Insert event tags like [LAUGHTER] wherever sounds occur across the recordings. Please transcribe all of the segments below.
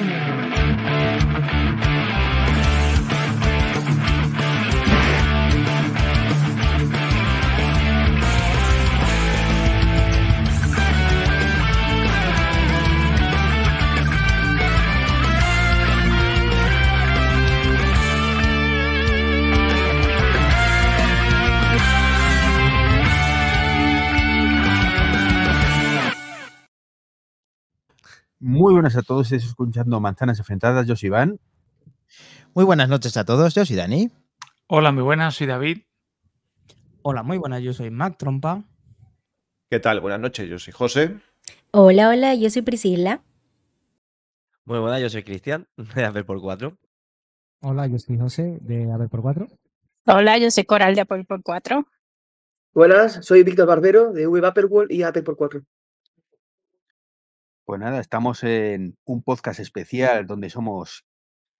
Muy buenas a todos, estáis escuchando Manzanas Enfrentadas, yo soy Iván. Muy buenas noches a todos, yo soy Dani. Hola, muy buenas, soy David. Hola, muy buenas, yo soy Mac Trompa. ¿Qué tal? Buenas noches, yo soy José. Hola, hola, yo soy Priscila. Muy buenas, yo soy Cristian, de Apple por 4. Hola, yo soy José, de Apple por 4. Hola, yo soy Coral, de Apple por 4. Buenas, soy Víctor Barbero, de V World y Apple por 4. Pues nada, estamos en un podcast especial donde somos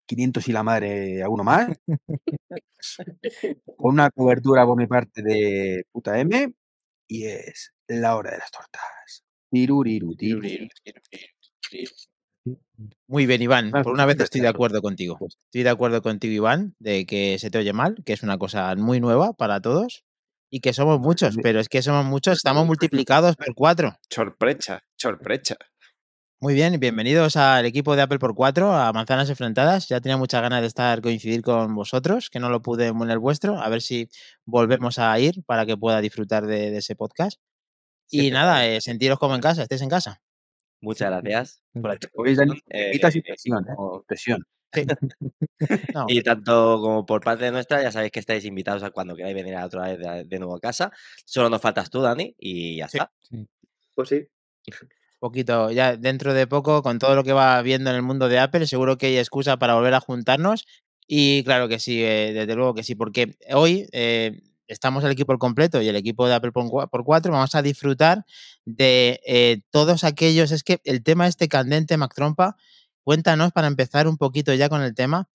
500 y la madre a uno más. [LAUGHS] con una cobertura por mi parte de puta M. Y es la hora de las tortas. Tiruriru, tiruriru. Muy bien, Iván. Por una vez estoy de acuerdo contigo. Estoy de acuerdo contigo, Iván, de que se te oye mal, que es una cosa muy nueva para todos y que somos muchos, pero es que somos muchos, estamos [LAUGHS] multiplicados por cuatro. Sorpresa, sorpresa. Muy bien, bienvenidos al equipo de Apple por 4, a Manzanas Enfrentadas. Ya tenía muchas ganas de estar coincidir con vosotros, que no lo pude en el vuestro. A ver si volvemos a ir para que pueda disfrutar de, de ese podcast. Sí, y nada, eh, sentiros como en casa, estéis en casa. Muchas gracias por Hoy [LAUGHS] Eh, y presión, ¿eh? O presión. Sí. [LAUGHS] No, Y tanto como por parte de nuestra, ya sabéis que estáis invitados a cuando queráis venir a otra vez de, de nuevo a casa. Solo nos faltas tú, Dani, y ya Sí. está. Pues sí. Poquito, ya dentro de poco, con todo lo que va viendo en el mundo de Apple, seguro que hay excusa para volver a juntarnos. Y claro que sí, eh, desde luego que sí, porque hoy eh, estamos el equipo completo y el equipo de Apple por cua- por 4, vamos a disfrutar de eh, todos aquellos, es que el tema este candente, Mac Trompa, cuéntanos para empezar un poquito ya con el tema,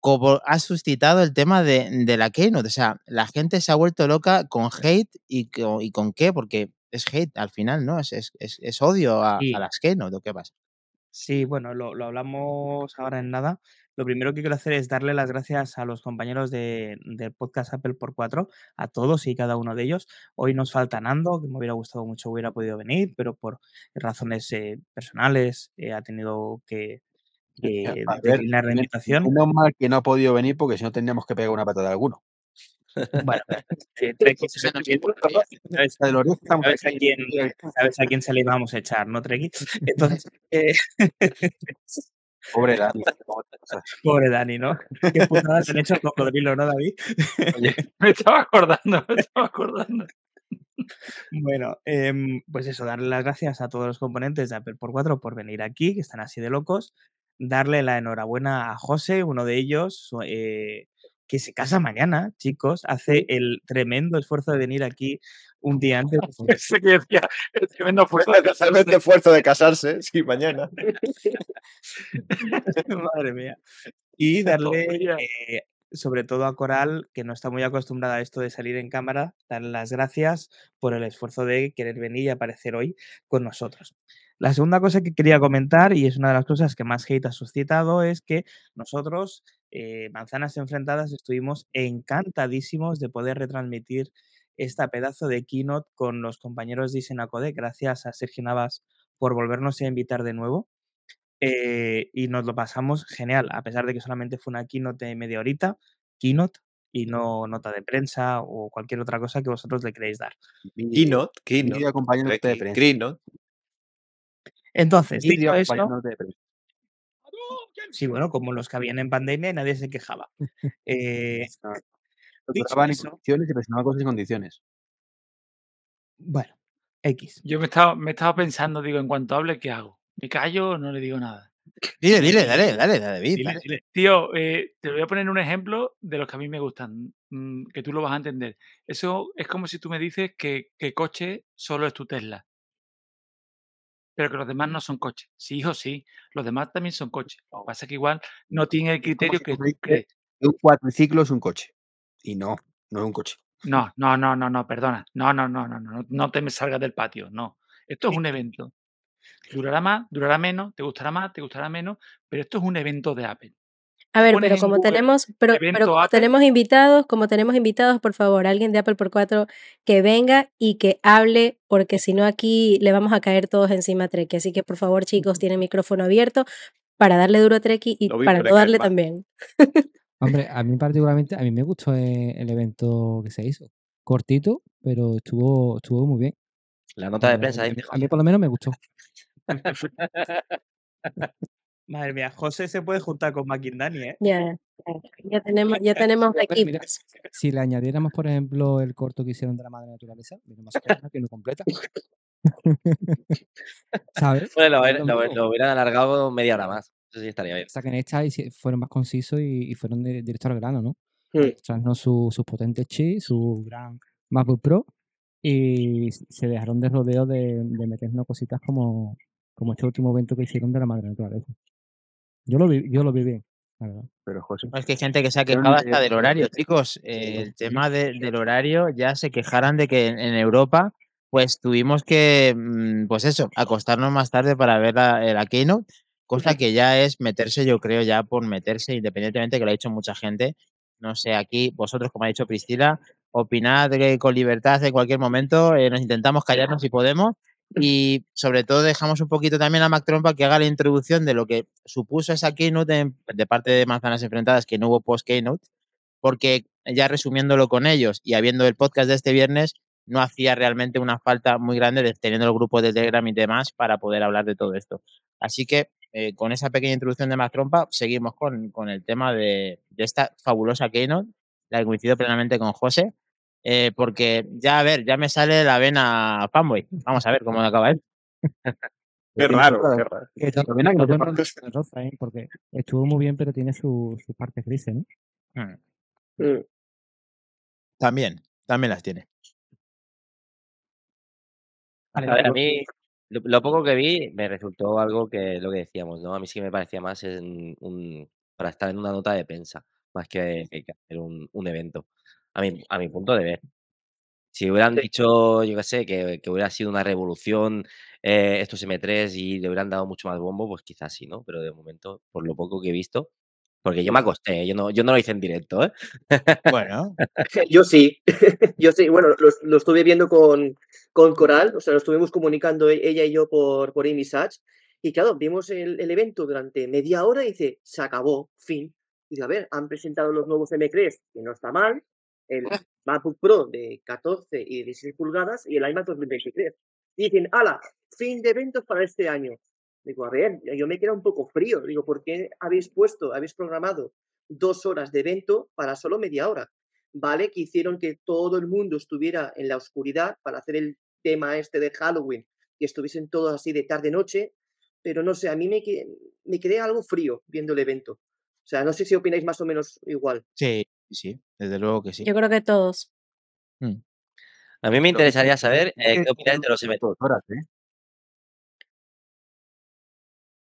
cómo has suscitado el tema de, de la Keynote, o sea, la gente se ha vuelto loca con hate y, y con qué, porque es hate al final, ¿no? Es, es, es- es odio a, Sí. a las Keynote, ¿o qué pasa? Sí, bueno, lo, lo hablamos ahora en nada. Lo primero que quiero hacer es darle las gracias a los compañeros de, del podcast Apple por 4, a todos y cada uno de ellos. Hoy nos falta Nando, que me hubiera gustado mucho hubiera podido venir, pero por razones eh, personales eh, ha tenido que, que declinar la invitación. menos mal que no ha podido venir porque si no tendríamos que pegar una patada a alguno. Bueno, [LAUGHS] ¿sabes, a quién, sabes a quién se le íbamos a echar, ¿no, Treki? Entonces, eh, [LAUGHS] Pobre Dani. [LAUGHS] pobre Dani, ¿no? Qué putada te han hecho el cocodrilo, ¿no, David? Oye, Me estaba acordando, me estaba acordando. Bueno, em, pues eso, darle las gracias a todos los componentes de Apple por 4 por venir aquí, que están así de locos. Darle la enhorabuena a José, uno de ellos, eh, que se casa mañana, chicos. Hace el tremendo esfuerzo de venir aquí un día antes. Pensé [LAUGHS] que decía el tremendo esfuerzo de casarse. esfuerzo de casarse, sí, mañana. [LAUGHS] Madre mía. [LAUGHS] Y darle, eh, sobre todo a Coral, que no está muy acostumbrada a esto de salir en cámara, darle las gracias por el esfuerzo de querer venir y aparecer hoy con nosotros. La segunda cosa que quería comentar, y es una de las cosas que más hate ha suscitado, es que nosotros, eh, Manzanas Enfrentadas, estuvimos encantadísimos de poder retransmitir esta pedazo de keynote con los compañeros de Isenacode. Gracias a Sergio Navas por volvernos a invitar de nuevo. Eh, y nos lo pasamos genial, a pesar de que solamente fue una keynote de media horita, keynote, y no nota de prensa o cualquier otra cosa que vosotros le queréis dar. Keynote, keynote. acompañándote de prensa. Keynote. Entonces, dicho esto, de prensa. Sí, bueno, como los que habían en pandemia y nadie se quejaba. [LAUGHS] Eh, grababan en eso, condiciones y presentaban cosas en condiciones. bueno, X. Yo me estaba, me estaba pensando, digo, en cuanto hable, ¿qué hago? ¿Me callo o no le digo nada? Dile, dile, dale, dale, David. Dile, dale. dile. Tío, eh, te voy a poner un ejemplo de los que a mí me gustan, mm, que tú lo vas a entender. Eso es como si tú me dices que, que coche solo es tu Tesla, pero que los demás no son coches. Sí, hijo, sí, los demás también son coches. Lo que pasa es que igual no tienen el criterio que tú crees. un cuatriciclo es un coche. Y no, no es un coche. No, no, no, no, no, perdona. No, no, no, no, no, no te me salgas del patio, no. Esto es un evento. Durará más, durará menos, te gustará más, te gustará menos, pero esto es un evento de Apple. A ver, pero como Google tenemos, pero, pero evento como Apple. tenemos invitados, como tenemos invitados, por favor, alguien de Apple por 4 que venga y que hable, porque si no aquí le vamos a caer todos encima a Treki. Así que por favor, chicos, tienen micrófono abierto para darle duro a Treki y para no darle también. Hombre, a mí particularmente, a mí me gustó eh, el evento que se hizo. Cortito, pero estuvo, estuvo muy bien. La nota de prensa a mí por lo menos me gustó. [LAUGHS] Madre mía, José se puede juntar con Maquindani, ¿eh? Ya, ya, ya tenemos, ya tenemos mira, equipos. si le añadiéramos, por ejemplo, el corto que hicieron de la madre naturaleza, una que no completa. [LAUGHS] ¿Sabes? Bueno, lo, lo lo- lo hubieran alargado media hora más. Eso sí estaría bien. Saquen esta y si- fueron más concisos y, y fueron de- directo al grano, ¿no? Hmm. Su- sus potentes chips, su gran MacBook Pro y se dejaron de rodeo de, de meternos cositas como, como este último evento que hicieron de la madre naturaleza. Yo lo vi, yo lo vi bien, la verdad. Pero José, Es que hay gente que se ha quejado hasta del horario, chicos. Eh, el tema de- del horario ya se quejaran de que en, en Europa pues tuvimos que, mm, pues eso, acostarnos más tarde para ver la, eh, la Keynote, cosa que ya es meterse, yo creo, ya por meterse, independientemente que lo ha dicho mucha gente. No sé, aquí vosotros, como ha dicho Priscila, opinad eh, con libertad en cualquier momento, eh, nos intentamos callarnos si podemos y sobre todo dejamos un poquito también a Mac Trompa que haga la introducción de lo que supuso esa keynote en- de parte de Manzanas Enfrentadas, que no hubo post-keynote, porque ya resumiéndolo con ellos y habiendo el podcast de este viernes, no hacía realmente una falta muy grande de teniendo el grupo de Telegram y demás para poder hablar de todo esto. Así que eh, con esa pequeña introducción de Mac Trompa, seguimos con, con el tema de, de esta fabulosa keynote, la que coincido plenamente con José, eh, porque ya, a ver, ya me sale la vena fanboy. Vamos a ver cómo acaba esto. [LAUGHS] Qué raro, qué raro. Que que no te ¿eh? Porque estuvo muy bien, pero tiene su- sus partes grises, ¿no? Hmm. Mm. También, también las tiene. A ver, a mí, lo, lo poco que vi me resultó algo que lo que decíamos, ¿no? A mí sí que me parecía más en un, para estar en una nota de prensa, más que, que hacer un, un evento, a mi, a mi punto de ver. Si hubieran Sí. dicho, yo qué sé, que, que hubiera sido una revolución eh, estos M3 y le hubieran dado mucho más bombo, pues quizás sí, ¿no? Pero de momento, por lo poco que he visto, porque yo me acosté, yo no, yo no lo hice en directo, ¿eh? Bueno, [LAUGHS] Yo sí, [LAUGHS] yo sí. Bueno, lo, lo estuve viendo con, con Coral, o sea, lo estuvimos comunicando e- ella y yo por, por Sachs. Y claro, vimos el, el evento durante media hora y dice, se acabó, fin. Y dice, a ver, han presentado los nuevos M3, que no está mal, el MacBook Pro de 14 y 16 pulgadas y el iMac 2023. Y dicen, ala, fin de eventos para este año. Digo, a ver, yo me queda un poco frío. Digo, ¿por qué habéis puesto, habéis programado dos horas de evento para solo media hora? ¿Vale? Que hicieron que todo el mundo estuviera en la oscuridad para hacer el tema este de Halloween y estuviesen todos así de tarde-noche, pero no sé, a mí me, que- me quedé algo frío viendo el evento. O sea, no sé si opináis más o menos igual. sí, sí, desde luego que sí. Yo creo que todos. Mm. A mí me interesaría es saber que- eh, qué opináis de los M3. dos horas, ¿eh?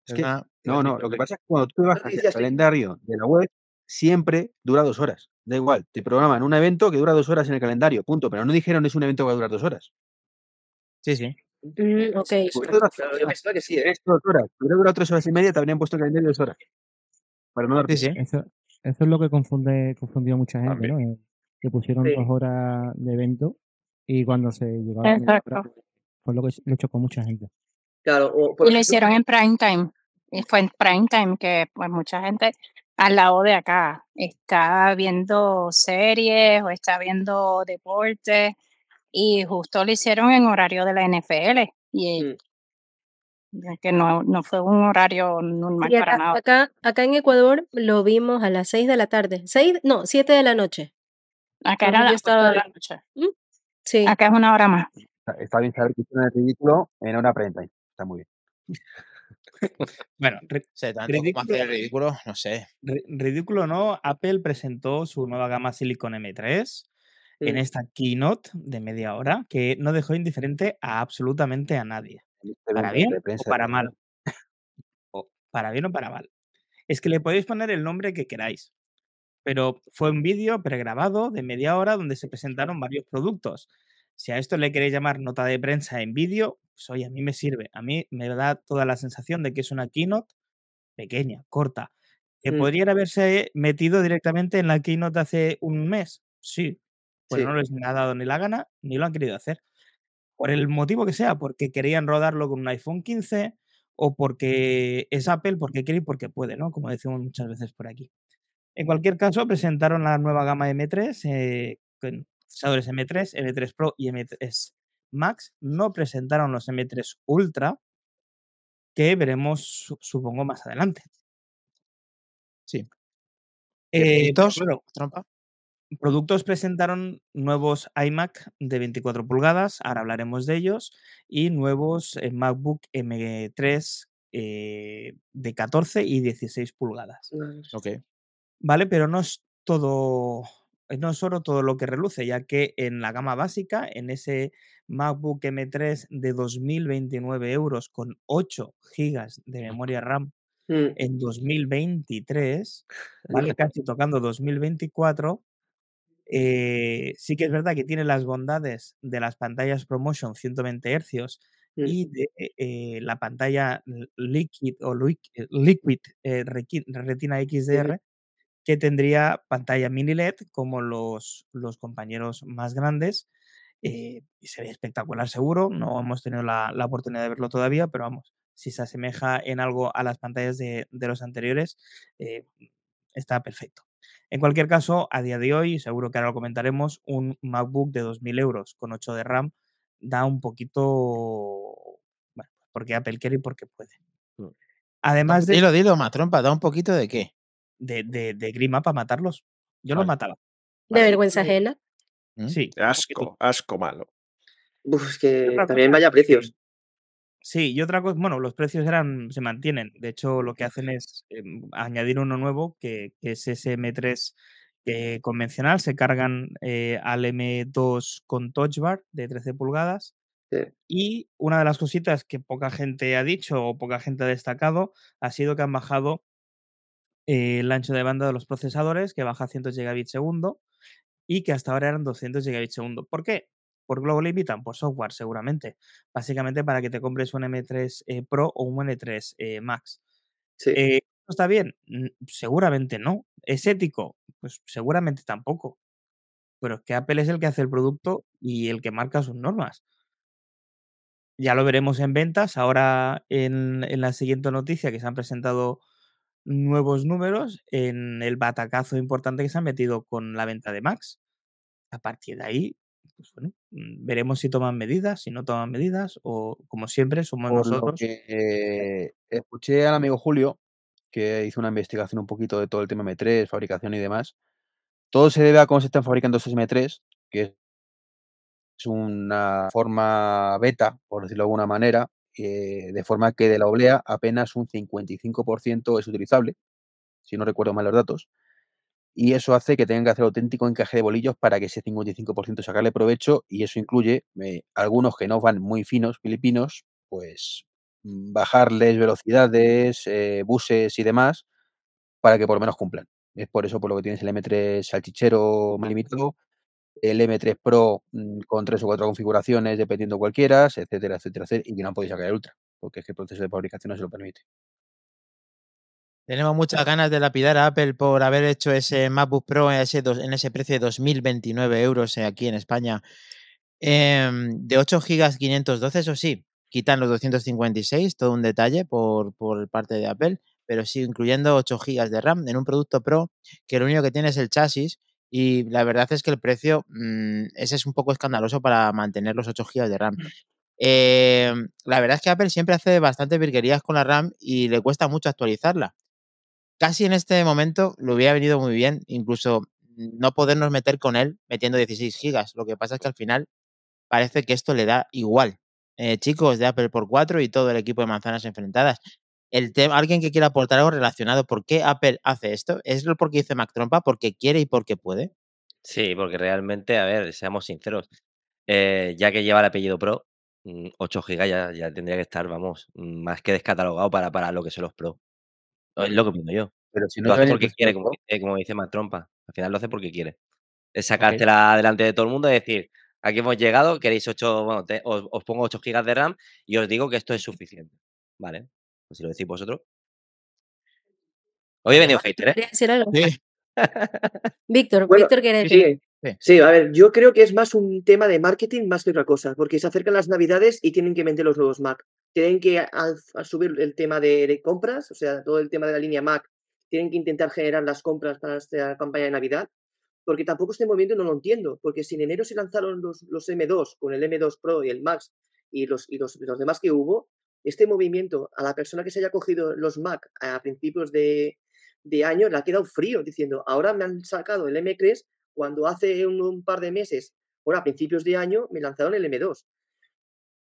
Es que- una- No, no, lo que pasa es que cuando tú bajas el sí. calendario de la web, siempre dura dos horas. Da igual, te programan un evento que dura dos horas en el calendario, punto. Pero no dijeron es un evento que va a durar dos horas. Sí, sí. Mm, ok. Yo pensaba que sí, ¿eh? dos horas. Si hubiera durado tres horas y media, te habrían puesto el calendario dos horas. Para no dar Sí, sí. Eso, eso es lo que confunde, confundió a mucha gente, También. ¿no? Eh, Que pusieron Sí. dos horas de evento y cuando se llegó a la hora, Exacto. fue lo que lo chocó mucha gente. Claro, o por Y lo ejemplo, hicieron en prime time. Y fue en prime time que pues mucha gente al lado de acá está viendo series o está viendo deportes y justo lo hicieron en horario de la NFL y Mm. Que no, no fue un horario normal Y para acá, nada. acá, acá en Ecuador lo vimos a las 6 de la tarde. ¿Seis? No, 7 de la noche. Acá era las estaba- ocho de la noche. Sí. Acá es una hora más. Está- Está bien saber que hicieron el ridículo en hora prime time. Está muy bien. [LAUGHS] Bueno, ri- O sea, tanto como Ridículo. hacer el ridículo, no sé. ri- ridículo no, Apple presentó su nueva gama Silicon M3 en Mm. esta keynote de media hora que no dejó indiferente a absolutamente a nadie. ¿Para bien o para mal? O para bien o para mal. Es que le podéis poner el nombre que queráis, pero fue un vídeo pregrabado de media hora donde se presentaron varios productos. Si a esto le queréis llamar nota de prensa en vídeo, pues oye, a mí me sirve. A mí me da toda la sensación de que es una keynote pequeña, corta, que Mm. podría haberse metido directamente en la keynote hace un mes. Sí, pues Sí. no les ha dado ni la gana ni lo han querido hacer. Por el motivo que sea, porque querían rodarlo con un iPhone 15 o porque es Apple, porque quiere y porque puede, ¿no? Como decimos muchas veces por aquí. En cualquier caso, presentaron la nueva gama M3 eh, con procesadores M3, M3 Pro y M3 Max. No presentaron los M3 Ultra, que veremos, su- supongo, más adelante. Sí. Eh. Productos presentaron nuevos iMac de 24 pulgadas, ahora hablaremos de ellos, y nuevos eh, MacBook M3 eh, de 14 y 16 pulgadas. Ok. ¿Vale? Pero no es todo, eh, no es solo todo lo que reluce, ya que en la gama básica, en ese MacBook M3 de 2.029 euros con 8 gigas de memoria RAM Mm. en 2023, ¿vale? Casi tocando 2024, eh, sí que es verdad que tiene las bondades de las pantallas ProMotion 120 Hz Mm. y de eh, la pantalla Liquid o Liqui- eh, Liquid eh, Retina XDR, que tendría pantalla mini LED como los, los compañeros más grandes. eh, y se ve espectacular seguro, no hemos tenido la, la oportunidad de verlo todavía, pero vamos, si se asemeja en algo a las pantallas de, de los anteriores, eh, está perfecto. En cualquier caso, a día de hoy, seguro que ahora lo comentaremos, un MacBook de 2.000 euros con 8 de RAM da un poquito, bueno, porque Apple quiere y porque puede. Mm. Además de, Dilo, dilo, más trompa, da un poquito de qué. de, de, de grima para matarlos. Yo los Vale. mataba. De vergüenza ajena. ¿Mm? Sí. Asco, asco malo. Uf, es que también vaya precios. Sí, y otra cosa, bueno, los precios eran, se mantienen. De hecho, lo que hacen es em, añadir uno nuevo, que, que es ese M3 eh, convencional. Se cargan eh, al M2 con Touch Bar de 13 pulgadas. Sí. Y una de las cositas que poca gente ha dicho o poca gente ha destacado ha sido que han bajado eh, el ancho de banda de los procesadores, que baja a 100 gigabits segundo y que hasta ahora eran 200 gigabits segundo. ¿Por qué? ¿Por lo limitan? Por software, seguramente. Básicamente para que te compres un M3 eh, Pro o un M3 eh, Max. Sí. Eh, ¿Está bien? Mm, Seguramente no. ¿Es ético? Pues seguramente tampoco. Pero es que Apple es el que hace el producto y el que marca sus normas. Ya lo veremos en ventas. Ahora en, en la siguiente noticia que se han presentado nuevos números en el batacazo importante que se han metido con la venta de Max. A partir de ahí, pues bueno, mm, veremos si toman medidas, si no toman medidas, o como siempre, somos Por nosotros. que eh, escuché al amigo Julio, que hizo una investigación un poquito de todo el tema M3, fabricación y demás. Todo se debe a cómo se están fabricando estos M3, que es una forma beta, por decirlo de alguna manera, eh, de forma que de la oblea apenas un 55% es utilizable, si no recuerdo mal los datos. Y eso hace que tengan que hacer auténtico encaje de bolillos para que ese 55% sacarle provecho, y eso incluye eh, algunos que no van muy finos, filipinos, pues mm, bajarles velocidades, eh, buses y demás, para que por lo menos cumplan. Es por eso por lo que tienes el M3 salchichero limitado, el M3 Pro mm, con tres o cuatro configuraciones, dependiendo cualquiera, etcétera, etcétera, etcétera, y que no podéis sacar el Ultra, porque es que el proceso de fabricación no se lo permite. Tenemos muchas ganas de lapidar a Apple por haber hecho ese MacBook Pro en ese, en ese precio de 2.029 euros eh, aquí en España. Em, de 8 GB 512, eso sí, quitan los 256, todo un detalle por, por parte de Apple, pero sí incluyendo 8 GB de RAM en un producto Pro que lo único que tiene es el chasis y la verdad es que el precio, mm, ese es un poco escandaloso para mantener los 8 GB de RAM. Em, la verdad es que Apple siempre hace bastante virguerías con la RAM y le cuesta mucho actualizarla casi en este momento le hubiera venido muy bien, incluso no podernos meter con él metiendo 16 gigas. Lo que pasa es que al final parece que esto le da igual. Eh, chicos de Apple por 4 y todo el equipo de manzanas enfrentadas. El tema, alguien que quiera aportar algo relacionado, ¿por qué Apple hace esto? ¿Es lo porque dice Mac Trompa? ¿Porque quiere y porque puede? Sí, porque realmente, a ver, seamos sinceros, eh, ya que lleva el apellido Pro, mm, 8 GB ya, ya tendría que estar, vamos, mm, más que descatalogado para, para lo que son los Pro. Es lo que opino yo. Pero si no Lo hace porque quiere, como dice, como dice Mac Trompa. Al final lo hace porque quiere. Es sacártela delante de todo el mundo y decir, aquí hemos llegado, queréis 8, bueno, te- os, os pongo 8 gigas de RAM y os digo que esto es suficiente. Vale, pues si lo decís vosotros. Hoy he venido hater, ¿eh? ¿Querías decir algo? Sí. [LAUGHS] Víctor, Bueno, Víctor quiere sí, decir. sí. Sí. Sí, a ver, yo creo que es más un tema de marketing más que otra cosa, porque se acercan las navidades y tienen que vender los nuevos Mac. Tienen que al- subir el tema de, compras, o sea, todo el tema de la línea Mac, tienen que intentar generar las compras para esta campaña de Navidad, porque tampoco este movimiento no lo entiendo, porque si en enero se lanzaron los, los M2 con el M2 Pro y el Max y los, y los, los demás que hubo, este movimiento a la persona que se haya cogido los Mac a principios de, de año le ha quedado frío, diciendo, ahora me han sacado el M3 cuando hace un, un par de meses, bueno, a principios de año, me lanzaron el M2.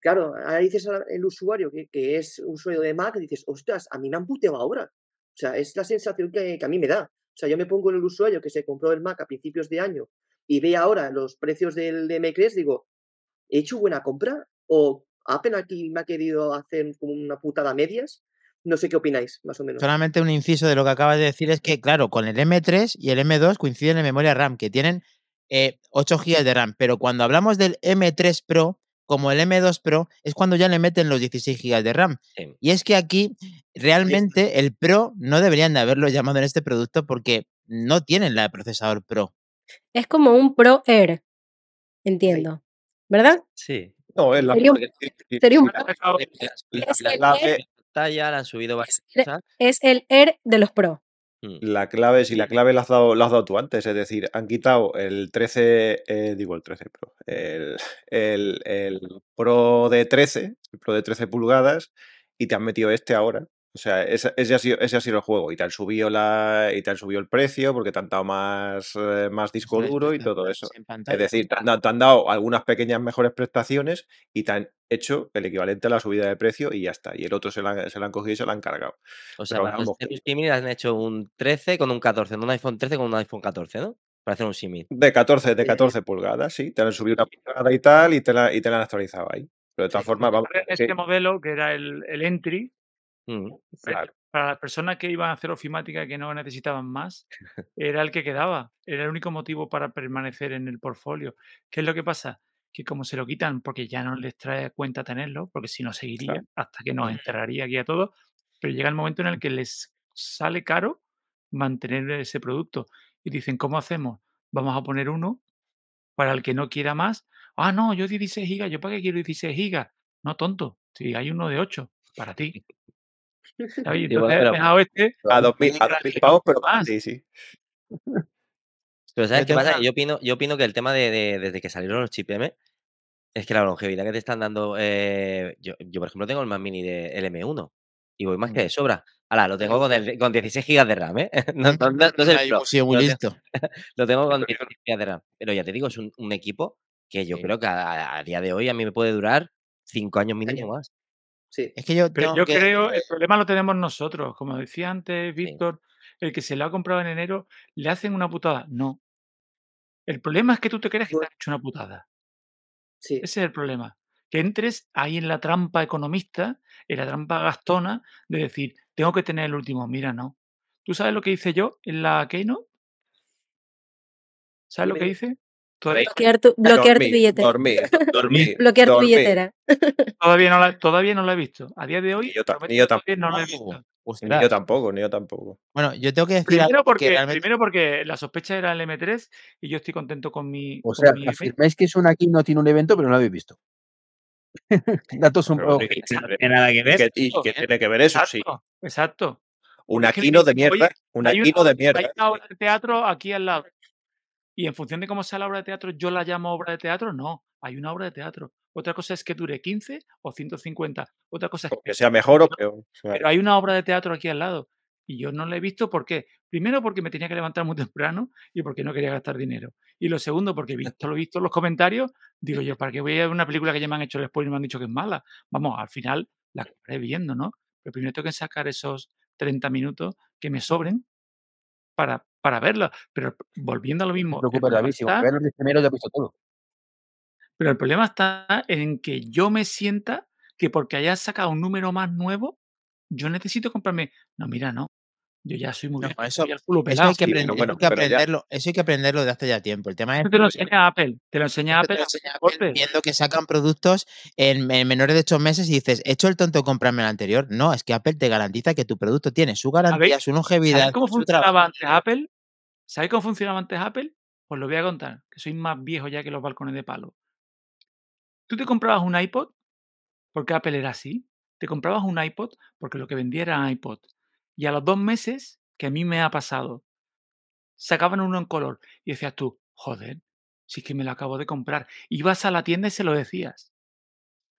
Claro, ahora dices al usuario que, que es usuario de Mac, dices, ostras, a mí me han puteado ahora. O sea, es la sensación que, a mí me da. O sea, yo me pongo en el usuario que se compró el Mac a principios de año y ve ahora los precios del de M3, digo, ¿he hecho buena compra? ¿O Apple aquí me ha querido hacer una putada medias? No sé qué opináis, más o menos. Solamente un inciso de lo que acabas de decir es que, claro, con el M3 y el M2 coinciden en memoria RAM, que tienen eh, 8 GB de RAM, pero cuando hablamos del M3 Pro, como el M2 Pro, es cuando ya le meten los 16 GB de RAM. Sí. Y es que aquí realmente el Pro no deberían de haberlo llamado en este producto porque no tienen la de procesador Pro. Es como un Pro Air, entiendo. ¿Verdad? Sí. No, es la Sería un- sería un- la- Es la el clave- Air, Pantalla, le han subido cosas. es el Air de los Pro. Mm. La clave, si la clave la has dado, la has dado tú antes, es decir, han quitado el 13, eh, digo el 13 Pro, el, el, el Pro de 13, el Pro de 13 pulgadas, y te han metido este ahora. O sea, ese, ese ha sido, ese ha sido el juego. Y te han subido la, y te han subido el precio porque te han dado más, eh, más disco duro y [LAUGHS] todo eso. Es decir, te han, dado, te han dado algunas pequeñas mejores prestaciones y te han hecho el equivalente a la subida de precio y ya está. Y el otro se lo han, se lo han cogido y se lo han cargado. O sea, Pero para vamos, hacer un símil han hecho un 13 con un 14, no un iPhone 13 con un iPhone 14, ¿no? Para hacer un símil. De 14, de Sí. 14 pulgadas, sí. Te han subido una pulgada y tal y te la, y te la han actualizado ahí. Pero de todas formas, vamos. Este que- modelo, que era el, el entry, Mm. claro. para las personas que iban a hacer ofimática que no necesitaban más, [LAUGHS] era el que quedaba. Era el único motivo para permanecer en el portfolio. ¿Qué es lo que pasa? Que como se lo quitan porque ya no les trae cuenta tenerlo, porque si no seguiría Claro. hasta que nos enterraría aquí a todos, pero llega el momento en el que les sale caro mantener ese producto. Y dicen, ¿cómo hacemos? Vamos a poner uno para el que no quiera más. Ah, no, yo 16 gigas, ¿yo para qué quiero 16 gigas? No, tonto, si hay uno de 8 para ti. Bueno, entonces pero- dejado este A 2000, a para 2000 que pavos, pero más. sí, sí. Pero ¿sabes qué pasa? Yo opino, yo opino que el tema de, de- desde que salieron los chip M es que la longevidad que te están dando. eh, yo, yo, por ejemplo, tengo el Mac Mini de LM1 y voy más que de sobra. Ahora, lo tengo con, [LAUGHS] el- con 16 GB de RAM, ¿eh? [LAUGHS] No, no, no, no es el Pro, muy lo tengo- listo. [LAUGHS] Lo tengo con 16 GB de RAM. Pero ya te digo, es un, un equipo que yo Sí. creo que a, a día de hoy a mí me puede durar 5 años mínimo más. Sí. Es que yo Pero yo que- creo, el problema lo tenemos nosotros. Como decía antes Sí. Víctor, el que se lo ha comprado en enero, le hacen una putada. No. El problema es que tú te crees que te han hecho una putada. Sí. Ese es el problema. Que entres ahí en la trampa economista, en la trampa gastona, de decir, tengo que tener el último. Mira, no. ¿Tú sabes lo que hice yo en la Keynote? ¿Sabes lo que hice? Bloquear tu, bloquear tu Dormir, billetera. dormir, dormir, [LAUGHS] Bloquear tu billetera. [LAUGHS] todavía no la, todavía no la he visto. A día de hoy, Ni yo ta- prometo ni yo que todavía no la he tampoco. visto. Ni yo tampoco, ni yo tampoco. Bueno, yo tengo que decir Primero que porque, realmente- primero porque la sospecha era el M3 y yo estoy contento con mi. O con sea, mi afirmáis que es una aquí no tiene un evento, pero no lo habéis visto. [LAUGHS] Datos un poco. ¿qué- qué No tiene- tiene nada que ¿Y ver. qué, y qué tiene que ver eso? Sí. Exacto. Un que aquino de mierda, "Oye, un hay una, aquino de hay mierda. una obra de teatro aquí al lado. Y en función de cómo sea la obra de teatro, yo la llamo obra de teatro. No, hay una obra de teatro. Otra cosa es que dure 15 o 150. Otra cosa es O que sea mejor o peor. pero hay una obra de teatro aquí al lado. Y yo no la he visto, ¿por qué? Primero porque me tenía que levantar muy [LAUGHS] temprano y porque no quería gastar dinero. Y lo segundo, porque [LAUGHS] visto lo visto en los comentarios, digo yo, ¿para qué voy a ver una película que ya me han hecho el spoiler y me han dicho que es mala? Vamos, al final la acabaré viendo, ¿no? Pero primero tengo que sacar esos 30 minutos que me sobren para, para verla. Pero volviendo a lo No mismo, te el preocupes, David. Si está- ver los 10 primeros ya has visto todo. pero el problema está en que yo me sienta que porque hayas sacado un número más nuevo, yo necesito comprarme. No, mira, no. Yo ya soy muy No, viejo, eso, eso hay que, Sí, aprender, pero bueno, eso hay que pero ya- aprenderlo, eso hay que aprenderlo de hace ya tiempo. El tema es Eso te lo que- enseña Apple, te lo enseña Esto te Apple. lo a enseña golpe. Apple viendo que sacan productos en, en menores de 8 meses y dices, ¿he hecho el tonto de comprarme el anterior? No, es que Apple te garantiza que tu producto tiene su garantía, ¿Sabéis? su ¿Sabéis longevidad, cómo su funcionaba trabajo. antes Apple? ¿Sabéis cómo funcionaba antes Apple? Pues lo voy a contar, que soy más viejo ya que los balcones de palo. Tú te comprabas un iPod porque Apple era así. Te comprabas un iPod porque lo que vendía era iPod. Y a los dos meses, que a mí me ha pasado, sacaban uno en color y decías tú, joder, si es que me lo acabo de comprar. Ibas a la tienda y se lo decías.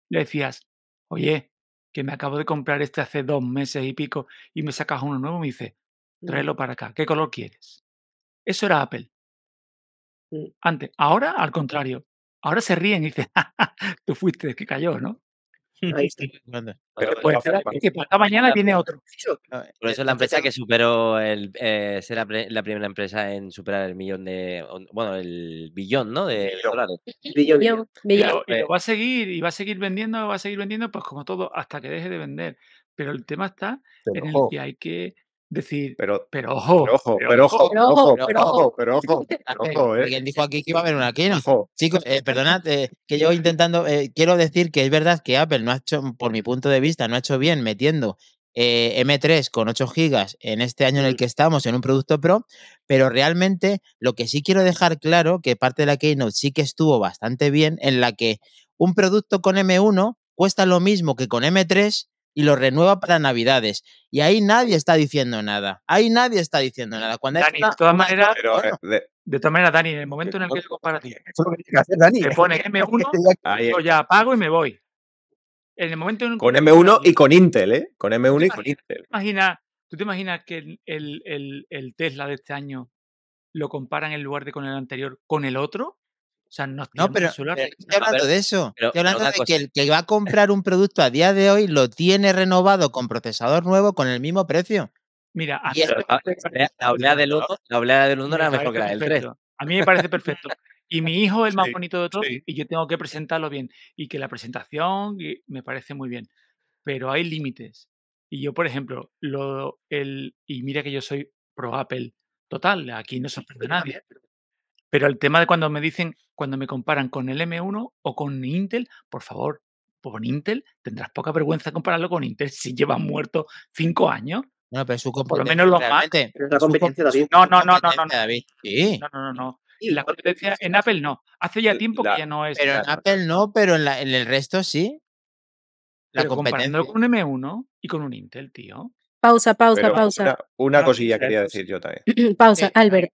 Le decías, oye, que me acabo de comprar este hace dos meses y pico y me sacas uno nuevo y me dice, Mm, tráelo para acá, ¿qué color quieres? Eso era Apple. mm. Antes, ahora al contrario. Ahora se ríen y dicen, "Ja, [LAUGHS] ja, tú fuiste el que cayó, ¿no? Ahí está. [LAUGHS] Pero Bueno, Pues que para mañana viene otro. No, Por eso eh, la empresa que superó el eh, ser la, pre- la primera empresa en superar el millón de bueno el billón ¿no? de dólares. billón, Billón, Y billón. lo, y lo va a seguir, y va a seguir vendiendo, va a seguir vendiendo, pues como todo, hasta que deje de vender. Pero el tema está en el que hay que decir, Pero, pero pero ojo, ojo, pero pero ojo, ojo, Pero ojo, ojo, pero pero ojo, ojo. pero ojo, [LAUGHS] pero ojo, eh. Alguien dijo aquí que iba a haber una keynote. Ojo. Chicos, eh, perdonad, eh, que yo intentando, eh, quiero decir que es verdad que Apple no ha hecho, por mi punto de vista, no ha hecho bien metiendo eh, M3 con 8 gigas en este año en el Mm. que estamos en un producto Pro, pero realmente lo que sí quiero dejar claro, que parte de la Keynote sí que estuvo bastante bien, en la que un producto con M1 cuesta lo mismo que con M3 y lo renueva para Navidades. Y ahí nadie está diciendo nada. Ahí nadie está diciendo nada. Cuando hay Dani, una- de todas maneras, bueno, eh, de- de todas maneras, Dani, en el momento en el que lo comparas, [LAUGHS] eso es lo que tienes que hacer, Dani. te pones M1, ahí, yo ya apago y me voy. En el momento en con que M1 y con Intel, ¿eh? Con M1 y con Intel. imaginas, ¿tú te imaginas que el, el- el- el Tesla de este año lo comparan en lugar de con el anterior con el otro? O sea, No, tiramos pero, no estoy hablando pero- de eso. pero- estoy hablando de que el que va a comprar un producto a día de hoy lo tiene renovado con procesador nuevo con el mismo precio. Mira, a esto- me La, oleada del 1 la oleada del 1 me era mejor que la del 3. perfecto. A mí me parece perfecto. Y mi hijo es el más Sí, bonito de todos sí. y yo tengo que presentarlo bien. Y que la presentación me parece muy bien. Pero hay límites. Y yo, por ejemplo, lo, el, y mira que yo soy pro Apple total, aquí no sorprende a nadie. Pero el tema de cuando me dicen, cuando me comparan con el M1 o con Intel, por favor, con Intel, tendrás poca vergüenza compararlo con Intel si llevan muerto cinco años. Bueno, pero su Por lo competencia menos los Mac. Pero la competencia, com- David. No, no, no, no, no, competencia, no. David. Sí. No, no, no, no. La competencia en Apple no. Hace ya tiempo La- que ya no es. Pero en. Apple no, pero en, la- en el resto sí. La Pero comparándolo competencia. con un M1 y con un Intel, tío. Pausa, pausa, Pero pausa. una, una cosilla quería decir yo también. [CLEARS THROAT] pausa, Sí. Albert.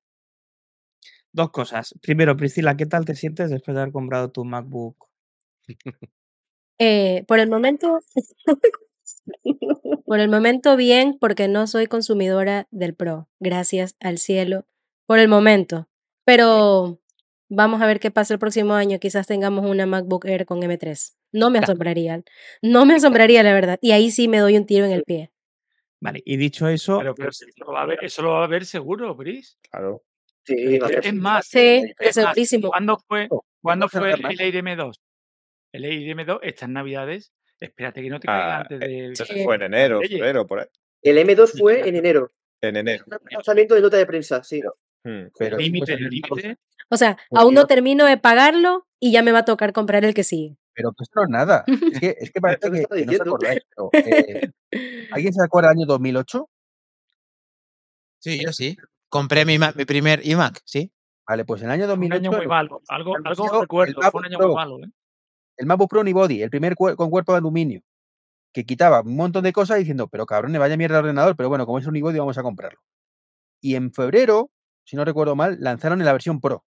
Dos cosas. Primero, Priscila, ¿qué tal te sientes después de haber comprado tu MacBook? [LAUGHS] Eh, por el momento, [LAUGHS] por el momento bien, porque no soy consumidora del Pro, gracias al cielo, por el momento. Pero vamos a ver qué pasa el próximo año. Quizás tengamos una MacBook Air con M3. No me asombraría, no me asombraría la verdad. Y ahí sí me doy un tiro en el pie. Vale, y dicho eso, Pero, pero eso, lo va a ver, eso lo va a ver seguro, Bris. Claro. Sí. Es más, Sí, es más. ¿cuándo fue, Oh, ¿cuándo se fue el Air M2? El Air M2, estas navidades, espérate que no te caiga Ah, antes eh, de... eso Sí. fue en enero, febrero, por ahí. El M2 fue en enero. En enero. Lanzamiento de nota de prensa, sí. Pero Límite, pues, límite. O sea, Pues aún no termino de pagarlo y ya me va a tocar comprar el que sigue. pero que eso no es nada. Es que, es que [LAUGHS] parece que, no diciendo. acordáis. eh, ¿Alguien se acuerda del año 2008? Sí, yo sí. Compré mi, mi primer iMac, sí. Vale, pues en el año Fue un 2008 año muy malo. Algo, algo el recuerdo, fue un año muy Pro. malo. ¿eh? el MacBook Pro Unibody, el primer cuer- con cuerpo de aluminio, que quitaba un montón de cosas diciendo, pero cabrones, vaya mierda de ordenador, pero bueno, como es un Unibody vamos a comprarlo. Y en febrero, si no recuerdo mal, lanzaron en la versión Pro.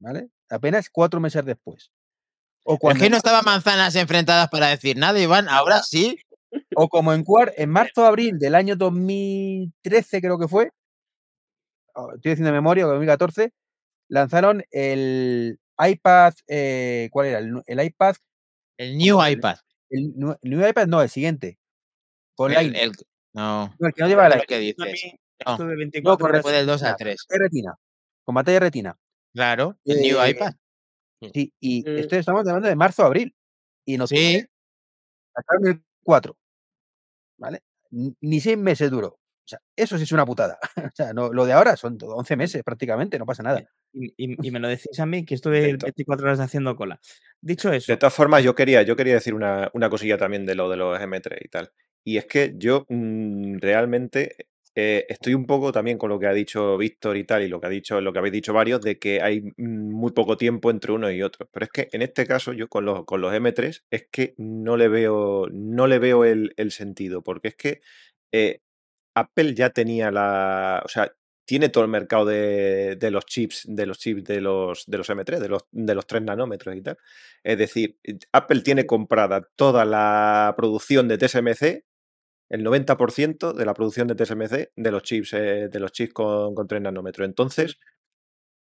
¿Vale? Apenas cuatro meses después. O es cuando, que no estaban manzanas enfrentadas para decir nada, Iván. Ahora sí. o como en, en marzo abril del año 2013, creo que fue, estoy diciendo de memoria, o 2014, lanzaron el iPad, eh, ¿cuál era? El, el iPad, El New iPad. el, el new iPad no, el siguiente. Con El, no. No, el que no lleva ¿Qué el es lo iPad. que dices? No, 24 con horas fue del 2 retina, al 3. pantalla retina, con pantalla retina. Claro, el New Eh, iPad. Sí, y Mm. esto estamos hablando de marzo a abril. Y octubre Sí. sacaron el 4. ¿Vale? Ni seis meses duró. O sea, eso sí es una putada. [LAUGHS] O sea, no, lo de ahora son todo 11 meses prácticamente, no pasa nada. Y, y- y me lo decís a mí, que estuve De to- 24 horas haciendo cola. Dicho eso, De todas formas, yo quería, yo quería decir una, una cosilla también de lo de los M3 y tal. Y es que yo mm, realmente eh, estoy un poco también con lo que ha dicho Víctor y tal, y lo que ha dicho, lo que habéis dicho varios, de que hay mm, muy poco tiempo entre uno y otro. Pero es que en este caso, yo con los, con los M3, es que no le veo, no le veo el, el sentido. Porque es que eh, Apple ya tenía la. O sea, tiene todo el mercado de, de los chips, de los chips de los, de los M3, de los, de los 3 nanómetros y tal. Es decir, eh, Apple tiene comprada toda la producción de TSMC, el 90% de la producción de TSMC de los chips, eh, de los chips con, con 3 nanómetros. Entonces,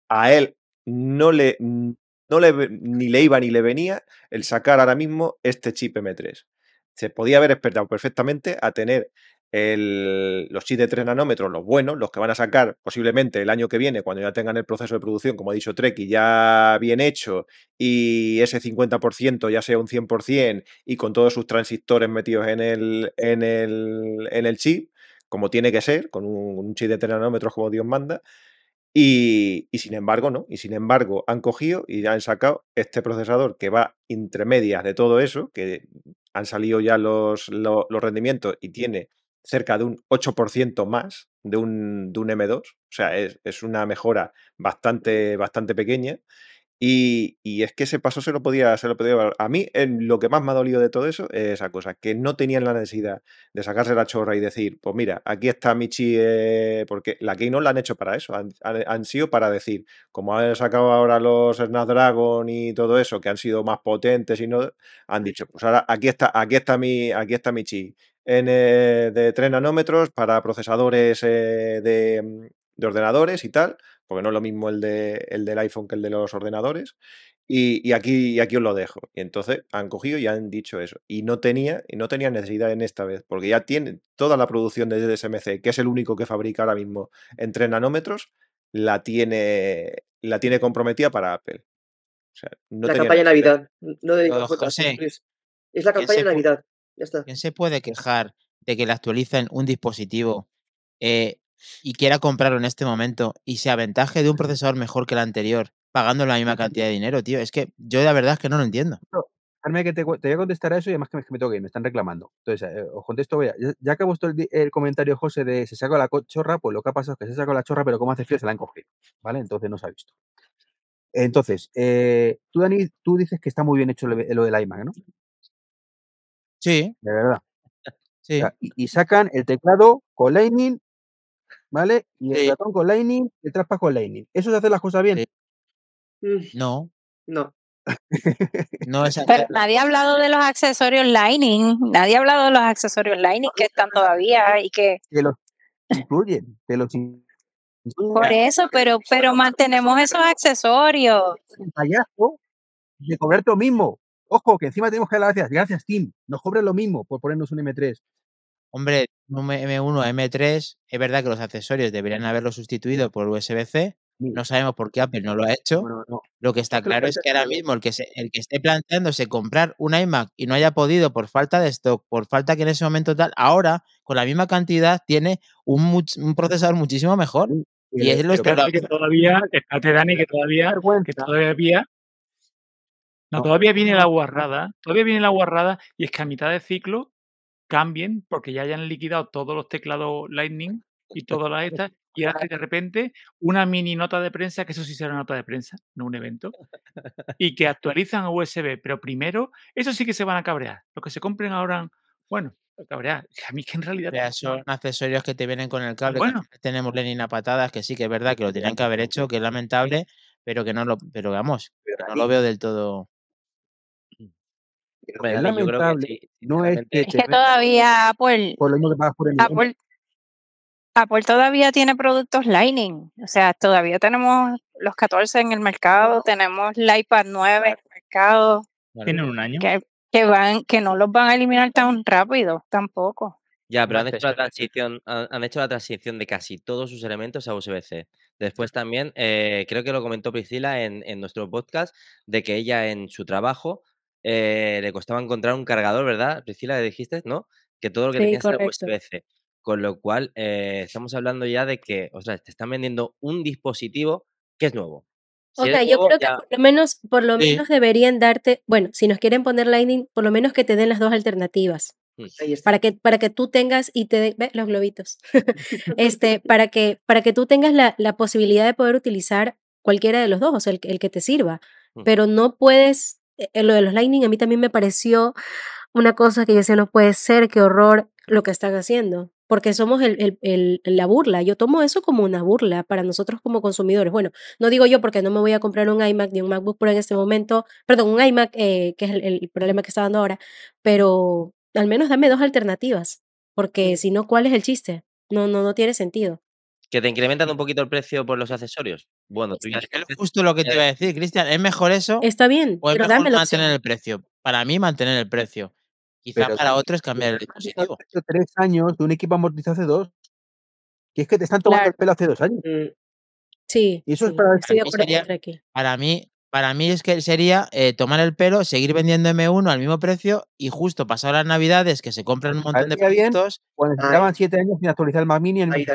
a él no le, no le, ni le iba ni le venía el sacar ahora mismo este chip M3. Se podía haber esperado perfectamente a tener los chips de 3 nanómetros, los buenos, los que van a sacar posiblemente el año que viene, cuando ya tengan el proceso de producción, como ha dicho Treki, ya bien hecho, y ese 50% ya sea un 100%, y con todos sus transistores metidos en el, en el, en el chip, como tiene que ser, con un, chip de 3 nanómetros como Dios manda, y, y sin embargo, no. Y sin embargo, han cogido y ya han sacado este procesador que va entre medias de todo eso, que han salido ya los, lo- los rendimientos y tiene cerca de un 8% más de un, de un M2. O sea, es, es una mejora bastante, bastante pequeña. Y, y es que ese paso se lo podía, se lo podía. A mí, en lo que más me ha dolido de todo eso es esa cosa, que no tenían la necesidad de sacarse la chorra y decir, pues mira, aquí está Michi, eh", porque la Keynote la han hecho para eso, han, han- sido para decir, como han sacado ahora los Snapdragon y todo eso, que han sido más potentes y no, han dicho, pues ahora aquí está, aquí está mi, aquí está mi chip en, eh, de 3 nanómetros para procesadores eh, de, mm, de ordenadores y tal, porque no es lo mismo el, de, el del iPhone que el de los ordenadores. Y, y aquí, y aquí os lo dejo. Y entonces han cogido y han dicho eso. Y no tenía, y no tenía necesidad en esta vez, porque ya tienen toda la producción de DSMC, que es el único que fabrica ahora mismo en 3 nanómetros, la tiene, la tiene comprometida para Apple. O sea, no la tenía campaña de. Navidad. No de José. Es la ¿quién campaña de Navidad. Ya está. quién se puede quejar de que le actualicen un dispositivo eh, y quiera comprarlo en este momento y se aventaje de un procesador mejor que el anterior, pagando la misma cantidad de dinero, tío? Es que yo la verdad es que no lo entiendo. Déjame que te, voy a contestar a eso y además que me, que me tengo que ir, me están reclamando. Entonces, eh, os contesto, ya, ya que ha puesto el, comentario José de se sacó la chorra, pues lo que ha pasado es que se sacó la chorra, pero como hace frío se la han cogido, ¿vale? Entonces no se ha visto. Entonces, eh, tú, Dani, tú dices que está muy bien hecho lo, lo del iMac, ¿no? Sí, De verdad. O sí, sea, y, y sacan el teclado con Lightning, ¿vale? Y el sí, ratón con Lightning, el trackpad con Lightning. ¿Eso es hacer las cosas bien? sí. Mm, No, No. no es [LAUGHS] Pero nadie ha hablado de los accesorios Lightning, nadie ha hablado de los accesorios Lightning que están todavía y que que los incluyen, que los in- incluyen por eso, pero, pero mantenemos esos accesorios. de cobrarte lo mismo. Ojo, que encima tenemos que dar las gracias. Gracias, Tim. Nos cobran lo mismo por ponernos un M3. Hombre, un M1 a M3, es verdad que los accesorios deberían haberlo sustituido por USB-C. No sabemos por qué Apple no lo ha hecho. Bueno, no. Lo que está claro es que ahora mismo el que, se, el que esté planteándose comprar un iMac y no haya podido por falta de stock, por falta que en ese momento tal, ahora con la misma cantidad tiene un, procesador muchísimo mejor. Sí, Y pero- es lo que todavía, espérate Dani, que todavía, que todavía, no, todavía viene la guarrada, todavía viene la guarrada y es que a mitad de ciclo cambien porque ya hayan liquidado todos los teclados Lightning y todas las estas y ahora de repente una mini nota de prensa, que eso sí será nota de prensa, no un evento, y que [LAUGHS] actualizan a USB, pero primero, eso sí que se van a cabrear. Los que se compren ahora, bueno, a cabrear. A mí que en realidad... Ya son accesorios que te vienen con el cable. que Bueno. tenemos Lenin a patadas, que sí que es verdad que lo tenían que haber hecho, que es lamentable, pero que no lo, pero vamos, que no lo veo del todo. Es Dani, yo creo que lamentable sí, no es sinceramente, que Es todavía Apple, por lo mismo que pagas por el. Apple, Apple todavía tiene productos Lightning. O sea, todavía tenemos los 14 en el mercado, tenemos el iPad 9 en el mercado, tienen un año. que, que van, que no los van a eliminar tan rápido, tampoco. Ya, pero han hecho la transición, han, han hecho la transición de casi todos sus elementos a USB-C. Después también, eh, creo que lo comentó Priscila en, en nuestro podcast, de que ella en su trabajo eh, le costaba encontrar un cargador, ¿verdad? Priscila, le dijiste, ¿no? Que todo lo que Sí, tenías era. USB-C. Con lo cual, eh, estamos hablando ya de que, o sea, te están vendiendo un dispositivo que es nuevo. Si Ok, es yo nuevo, creo que ya- por lo menos, por lo Sí. menos deberían darte, bueno, si nos quieren poner Lightning, por lo menos que te den las dos alternativas. Está. Para que, para que tú tengas y te den, ve, los globitos. [LAUGHS] este, [LAUGHS] para que, para que tú tengas la, la posibilidad de poder utilizar cualquiera de los dos, o sea, el, que- el que te sirva. Mm. Pero no puedes, lo de los Lightning a mí también me pareció una cosa que yo decía, no puede ser, qué horror lo que están haciendo. Porque somos el, el- el- la burla. Yo tomo eso como una burla para nosotros como consumidores. Bueno, no digo yo porque no me voy a comprar un iMac ni un MacBook Pro en este momento, perdón, un iMac, eh, que es el, el problema que está dando ahora, pero al menos dame dos alternativas, porque si no, ¿cuál es el chiste? No, no, no tiene sentido. Que te incrementan un poquito el precio por los accesorios. Bueno, tú ya Es justo lo que te iba a decir, Cristian. ¿Es mejor eso Está bien, o es pero mejor mantener el precio? Para mí, mantener el precio. Quizá Pero para otros cambiar el dispositivo. tres años de un equipo amortizado hace dos. Que es que te están tomando Claro. el pelo hace dos años. Mm, Sí, Y eso es para estoy mí sería- Treki. Para mí, para mí es que sería eh, tomar el pelo, seguir vendiendo M1 al mismo precio y justo pasar las navidades que se compran un montón de Estaría bien. productos. Cuando llevaban siete años sin actualizar el Mac Mini. en el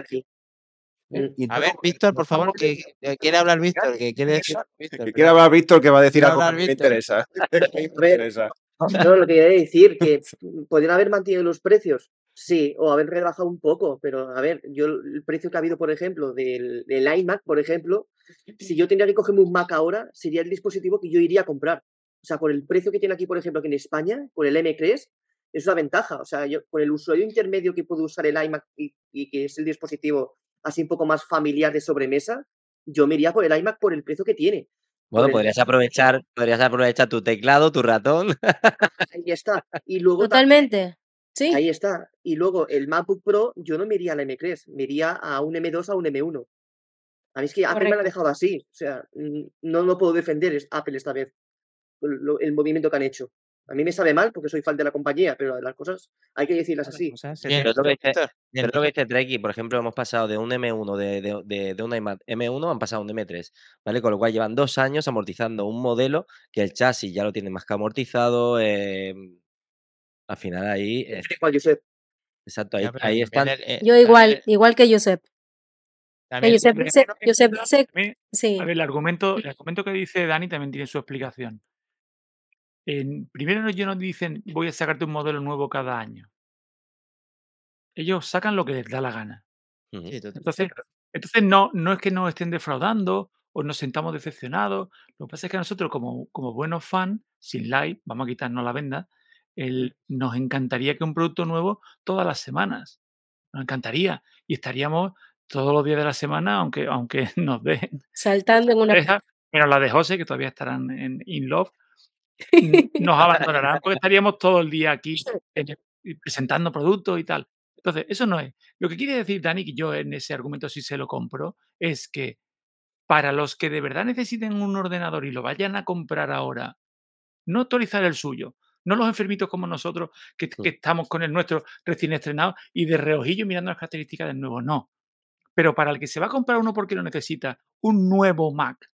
Y A ver, Víctor, por favor, que, que quiere hablar Víctor, que quiere decir [LAUGHS] Víctor. Que quiere hablar Víctor que va a decir algo que me interesa. [LAUGHS] [LAUGHS] Me interesa. No, lo que quería decir, que podrían haber mantenido los precios, sí, o haber rebajado un poco, pero a ver, yo el precio que ha habido, por ejemplo, del, del iMac, por ejemplo, si yo tendría que cogerme un Mac ahora, sería el dispositivo que yo iría a comprar. O sea, por el precio que tiene aquí, por ejemplo, aquí en España, por el M3, es una ventaja. O sea, yo, con el usuario intermedio que puede usar el iMac y, y que es el dispositivo así un poco más familiar de sobremesa, yo me iría por el iMac por el precio que tiene. Bueno, podrías aprovechar, podrías aprovechar tu teclado, tu ratón. Ahí está. Y luego Totalmente. Sí. Ahí está. Y luego el MacBook Pro, yo no me iría al M3, me iría a un M2 a un M1. A mí es que Apple me lo ha dejado así. O sea, no lo puedo defender es Apple esta vez. el movimiento que han hecho. A mí me sabe mal porque soy fan de la compañía, pero las cosas hay que decirlas Las así. cosas Pero es lo que dice, Treki, por ejemplo, hemos pasado de un M1 de, de, de, de un iMac M1, han pasado a un M3, ¿vale? Con lo cual llevan dos años amortizando un modelo que el chasis ya lo tiene más que amortizado. eh, al final ahí, eh, Igual, Josep. exacto, ahí, Ya, ahí están. eh, Yo igual, igual que Josep. También- Josep Josep sí. A ver, el argumento, el argumento que dice Dani también tiene su explicación. En, primero ellos nos dicen voy a sacarte un modelo nuevo cada año. Ellos sacan lo que les da la gana. Sí. Entonces, entonces no, no es que nos estén defraudando o nos sentamos decepcionados. Lo que pasa es que nosotros, como, como buenos fans, sin like, vamos a quitarnos la venda, el- nos encantaría que un producto nuevo todas las semanas. Nos encantaría. Y estaríamos todos los días de la semana, aunque, aunque [LAUGHS] nos dejen saltando en una pareja, menos la de José, que todavía estarán en In Love, [LAUGHS] nos abandonarán porque estaríamos todo el día aquí presentando productos y tal. Entonces, eso no es. Lo que quiere decir Dani, que yo en ese argumento sí se lo compro, es que para los que de verdad necesiten un ordenador y lo vayan a comprar ahora, no actualizar el suyo, no los enfermitos como nosotros que, que estamos con el nuestro recién estrenado y de reojillo mirando las características del nuevo, no. Pero para el que se va a comprar uno porque lo necesita, un nuevo Mac,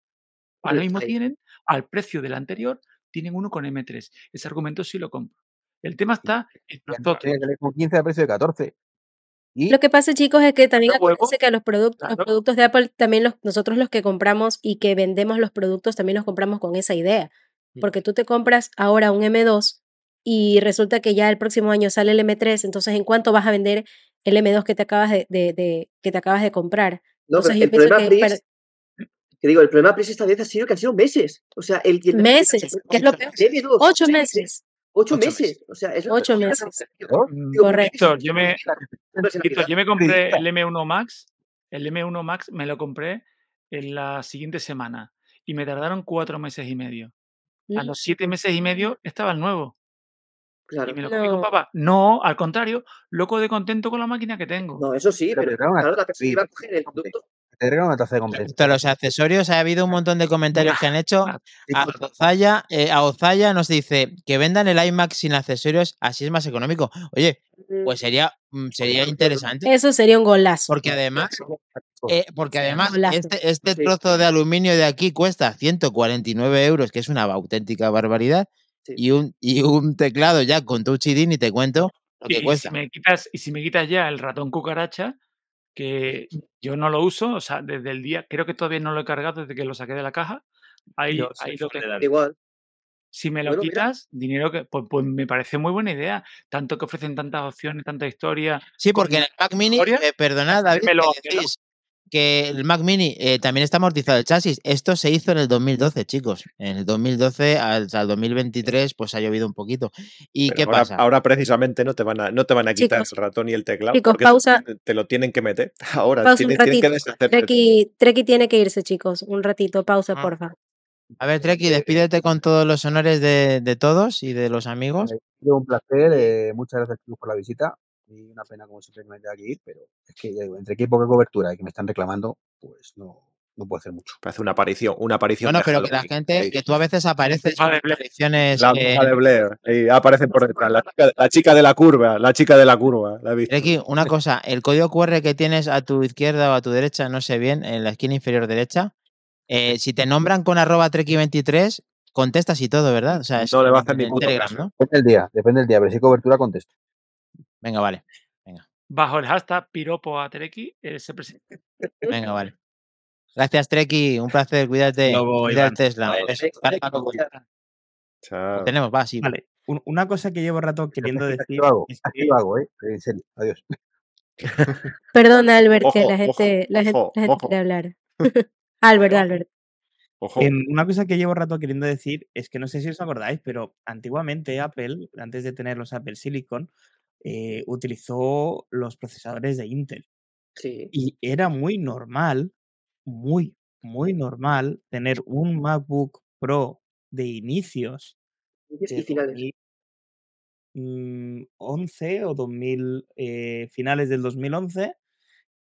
ahora mismo tienen, al precio del anterior, tienen uno con M3. Ese argumento sí lo compro. El tema está en nosotros. Con 15 a precio de 14. Y Lo que pasa, chicos, es que también Pero acuérdense que los productos, los claro. productos de Apple, también los, nosotros los que compramos y que vendemos los productos, también los compramos con esa idea. Mm. Porque tú te compras ahora un M2 y resulta que ya el próximo año sale el M3, entonces ¿en cuánto vas a vender el M2 que te acabas de, de- de- que te acabas de comprar? No, pero Entonces yo el pienso problema, que que digo, el problema, Pris, esta vez ha sido que han sido meses. O sea, el, el- Meses, que es lo peor. Ocho meses. Ocho meses. O sea, es Ocho meses. [LAUGHS] Mm, Correcto. Víctor, yo me, Víctor, yo me compré el M1 Max. El M1 Max me lo compré en la siguiente semana y me tardaron cuatro meses y medio. A Mm, los siete meses y medio estaba el nuevo y Claro. me lo comí con No. papá. No, al contrario, loco de contento con la máquina que tengo. No, eso sí, Pero claro, la persona sí, va a coger el producto. Te regalan una taza de compensación. Respecto a los accesorios, ha habido un montón de comentarios que han hecho. A Ozaya, eh, a Ozaya nos dice que vendan el iMac sin accesorios, así es más económico. Oye, pues sería, mm, sería interesante. Eso sería un golazo. Porque además, eh, porque además este, este Sí. trozo de aluminio de aquí cuesta 149 euros, que es una auténtica barbaridad. Sí. Y, un, y un teclado ya con Touch ID, ni te cuento. lo que Y, y si cuesta. me quitas, y si me quitas ya el ratón cucaracha, que yo no lo uso, o sea, desde el día, creo que todavía no lo he cargado desde que lo saqué de la caja. Ahí, Yo ahí lo. David. Igual. Si me lo Bueno, mira. quitas, dinero que. Pues, pues me parece muy buena idea. Tanto que ofrecen tantas opciones, tanta historia. Sí, porque en el Mac Mini, historia, eh, perdonad, David, me lo que decís que el Mac Mini eh, también está amortizado el chasis. Esto se hizo en el 2012, chicos. En el 2012 al, al 2023, pues ha llovido un poquito. ¿Y Pero qué ahora, pasa? ahora precisamente no te van a, no te van a quitar Chicos, el ratón y el teclado chicos, porque pausa. te, lo tienen que meter. [LAUGHS] Ahora Pausa un tienen que. Treki, Treki tiene que irse, chicos. Un ratito, pausa, Ah. porfa. A ver, Treki, despídete con todos los honores de, de todos y de los amigos. Ha sido un placer. eh, muchas gracias, chicos, por la visita. Y una pena, como siempre, que me tenga que ir, pero es que ya digo, entre que hay poca cobertura y que me están reclamando, pues no, no puedo hacer mucho. Parece una aparición, una aparición Bueno, de pero que la gente, Ahí. que tú a veces apareces en apariciones. La eh, bruja de Blair. [LAUGHS] Ahí aparece por detrás. La chica, la chica de la curva. La chica de la curva. La he visto. Treki, una [LAUGHS] cosa, el código QR que tienes a tu izquierda o a tu derecha, no sé bien, en la esquina inferior derecha, eh, si te nombran con arroba Treki23, contestas y todo, ¿verdad? O sea, es No le va a hacer ni en puto Telegram, caso. ¿no? Depende del día, depende del día, pero si hay cobertura, contesto. Venga, vale. Bajo el hashtag piropo a Tereki, eh, se presenta. Venga, vale. Gracias, Treki. Un placer. Cuídate. Iván. el Tesla. Vale. Chao. Lo tenemos, va, sí. Vale, un- una cosa que llevo rato queriendo decir lo hago, es que lo hago, ¿eh? En serio, adiós. [LAUGHS] Perdón, Albert, que la gente, la gente, ojo, la gente ojo. quiere hablar. [LAUGHS] [LAUGHS] Albert, Albert. Ojo. em, una cosa que llevo rato queriendo decir es que no sé si os acordáis, pero antiguamente Apple, antes de tener los Apple Silicon, eh, utilizó los procesadores de Intel. Sí. Y era muy normal, muy, muy normal tener un MacBook Pro de inicios Inicios de y finales. 2011 o 2000, eh, finales del 2011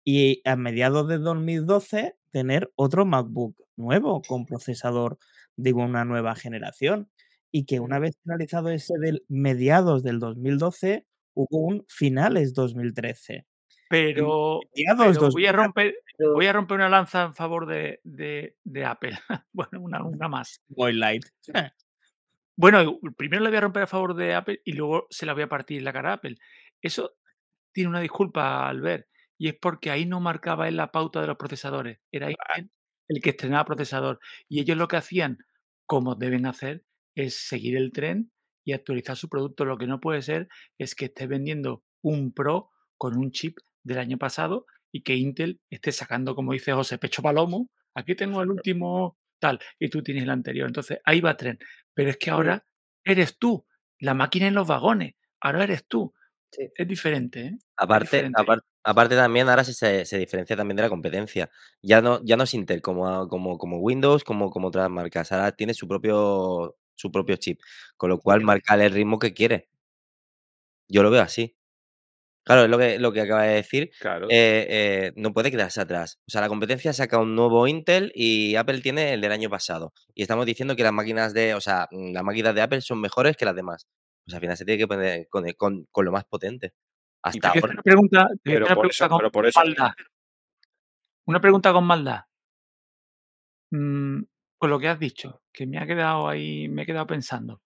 y a mediados de 2012 tener otro MacBook nuevo con procesador de una nueva generación y que una vez finalizado ese del mediados del 2012 hubo un finales 2013. Pero, pero voy a 2013 romper, voy a romper una lanza en favor de, de- de Apple. [LAUGHS] bueno, una, una más. Boy Light. [LAUGHS] Bueno, primero le voy a romper a favor de Apple y luego se la voy a partir la cara a Apple. Eso tiene una disculpa al ver. Y es porque ahí no marcaba él la pauta de los procesadores. Era Intel el que estrenaba procesador. Y ellos lo que hacían, como deben hacer, es seguir el tren y actualizar su producto. Lo que no puede ser es que esté vendiendo un Pro con un chip del año pasado y que Intel esté sacando, como dice José, pecho palomo. Aquí tengo el último tal y tú tienes el anterior. Entonces ahí va tren. Pero es que ahora eres tú, la máquina en los vagones. Ahora eres tú. Sí. Es diferente, ¿eh? Es Aparte, diferente. aparte también ahora sí se, se diferencia también de la competencia. Ya no, ya no es Intel como, como, como Windows, como, como otras marcas. Ahora tiene su propio, su propio chip. Con lo cual marca el ritmo que quiere. Yo lo veo así. Claro, es lo que, lo que acaba de decir. Claro. eh, eh, no puede quedarse atrás. O sea, la competencia saca un nuevo Intel y Apple tiene el del año pasado. Y estamos diciendo que las máquinas de, o sea, mm, las máquinas de Apple son mejores que las demás. Pues al final se tiene que poner con, con- con lo más potente. Hasta ahora. una pregunta, a Pero una por eso, con pero por eso. maldad. Una pregunta con maldad. Con lo que has dicho, que me ha quedado ahí, me he quedado pensando.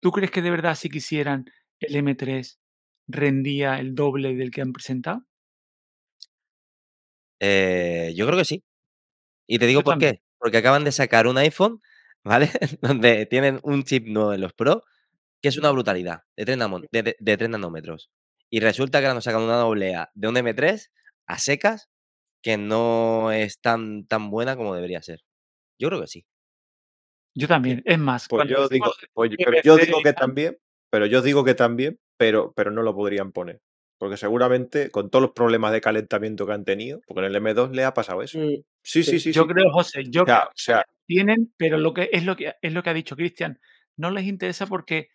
¿Tú crees que de verdad si quisieran el M3 rendía el doble del que han presentado? Eh, yo creo que sí. Y te digo Yo por también. qué. Porque acaban de sacar un iPhone, [LAUGHS] ¿vale? Donde tienen un chip nuevo en los Pro, que es una brutalidad, de 3, namo- de, de- de 3 nanómetros. Y resulta que ahora nos sacan una doble A de un M3 a secas que no es tan, tan buena como debería ser. Yo creo que sí. Yo también. Es más, Pues cuando yo digo, pues pero yo digo que también, pero yo digo que también, pero, pero no lo podrían poner. Porque seguramente con todos los problemas de calentamiento que han tenido, porque en el M2 le ha pasado eso. Mm, Sí, sí, sí. sí, yo sí. creo, José, yo O sea, creo o sea, tienen, pero lo que es lo que es lo que ha dicho Cristian, no les interesa porque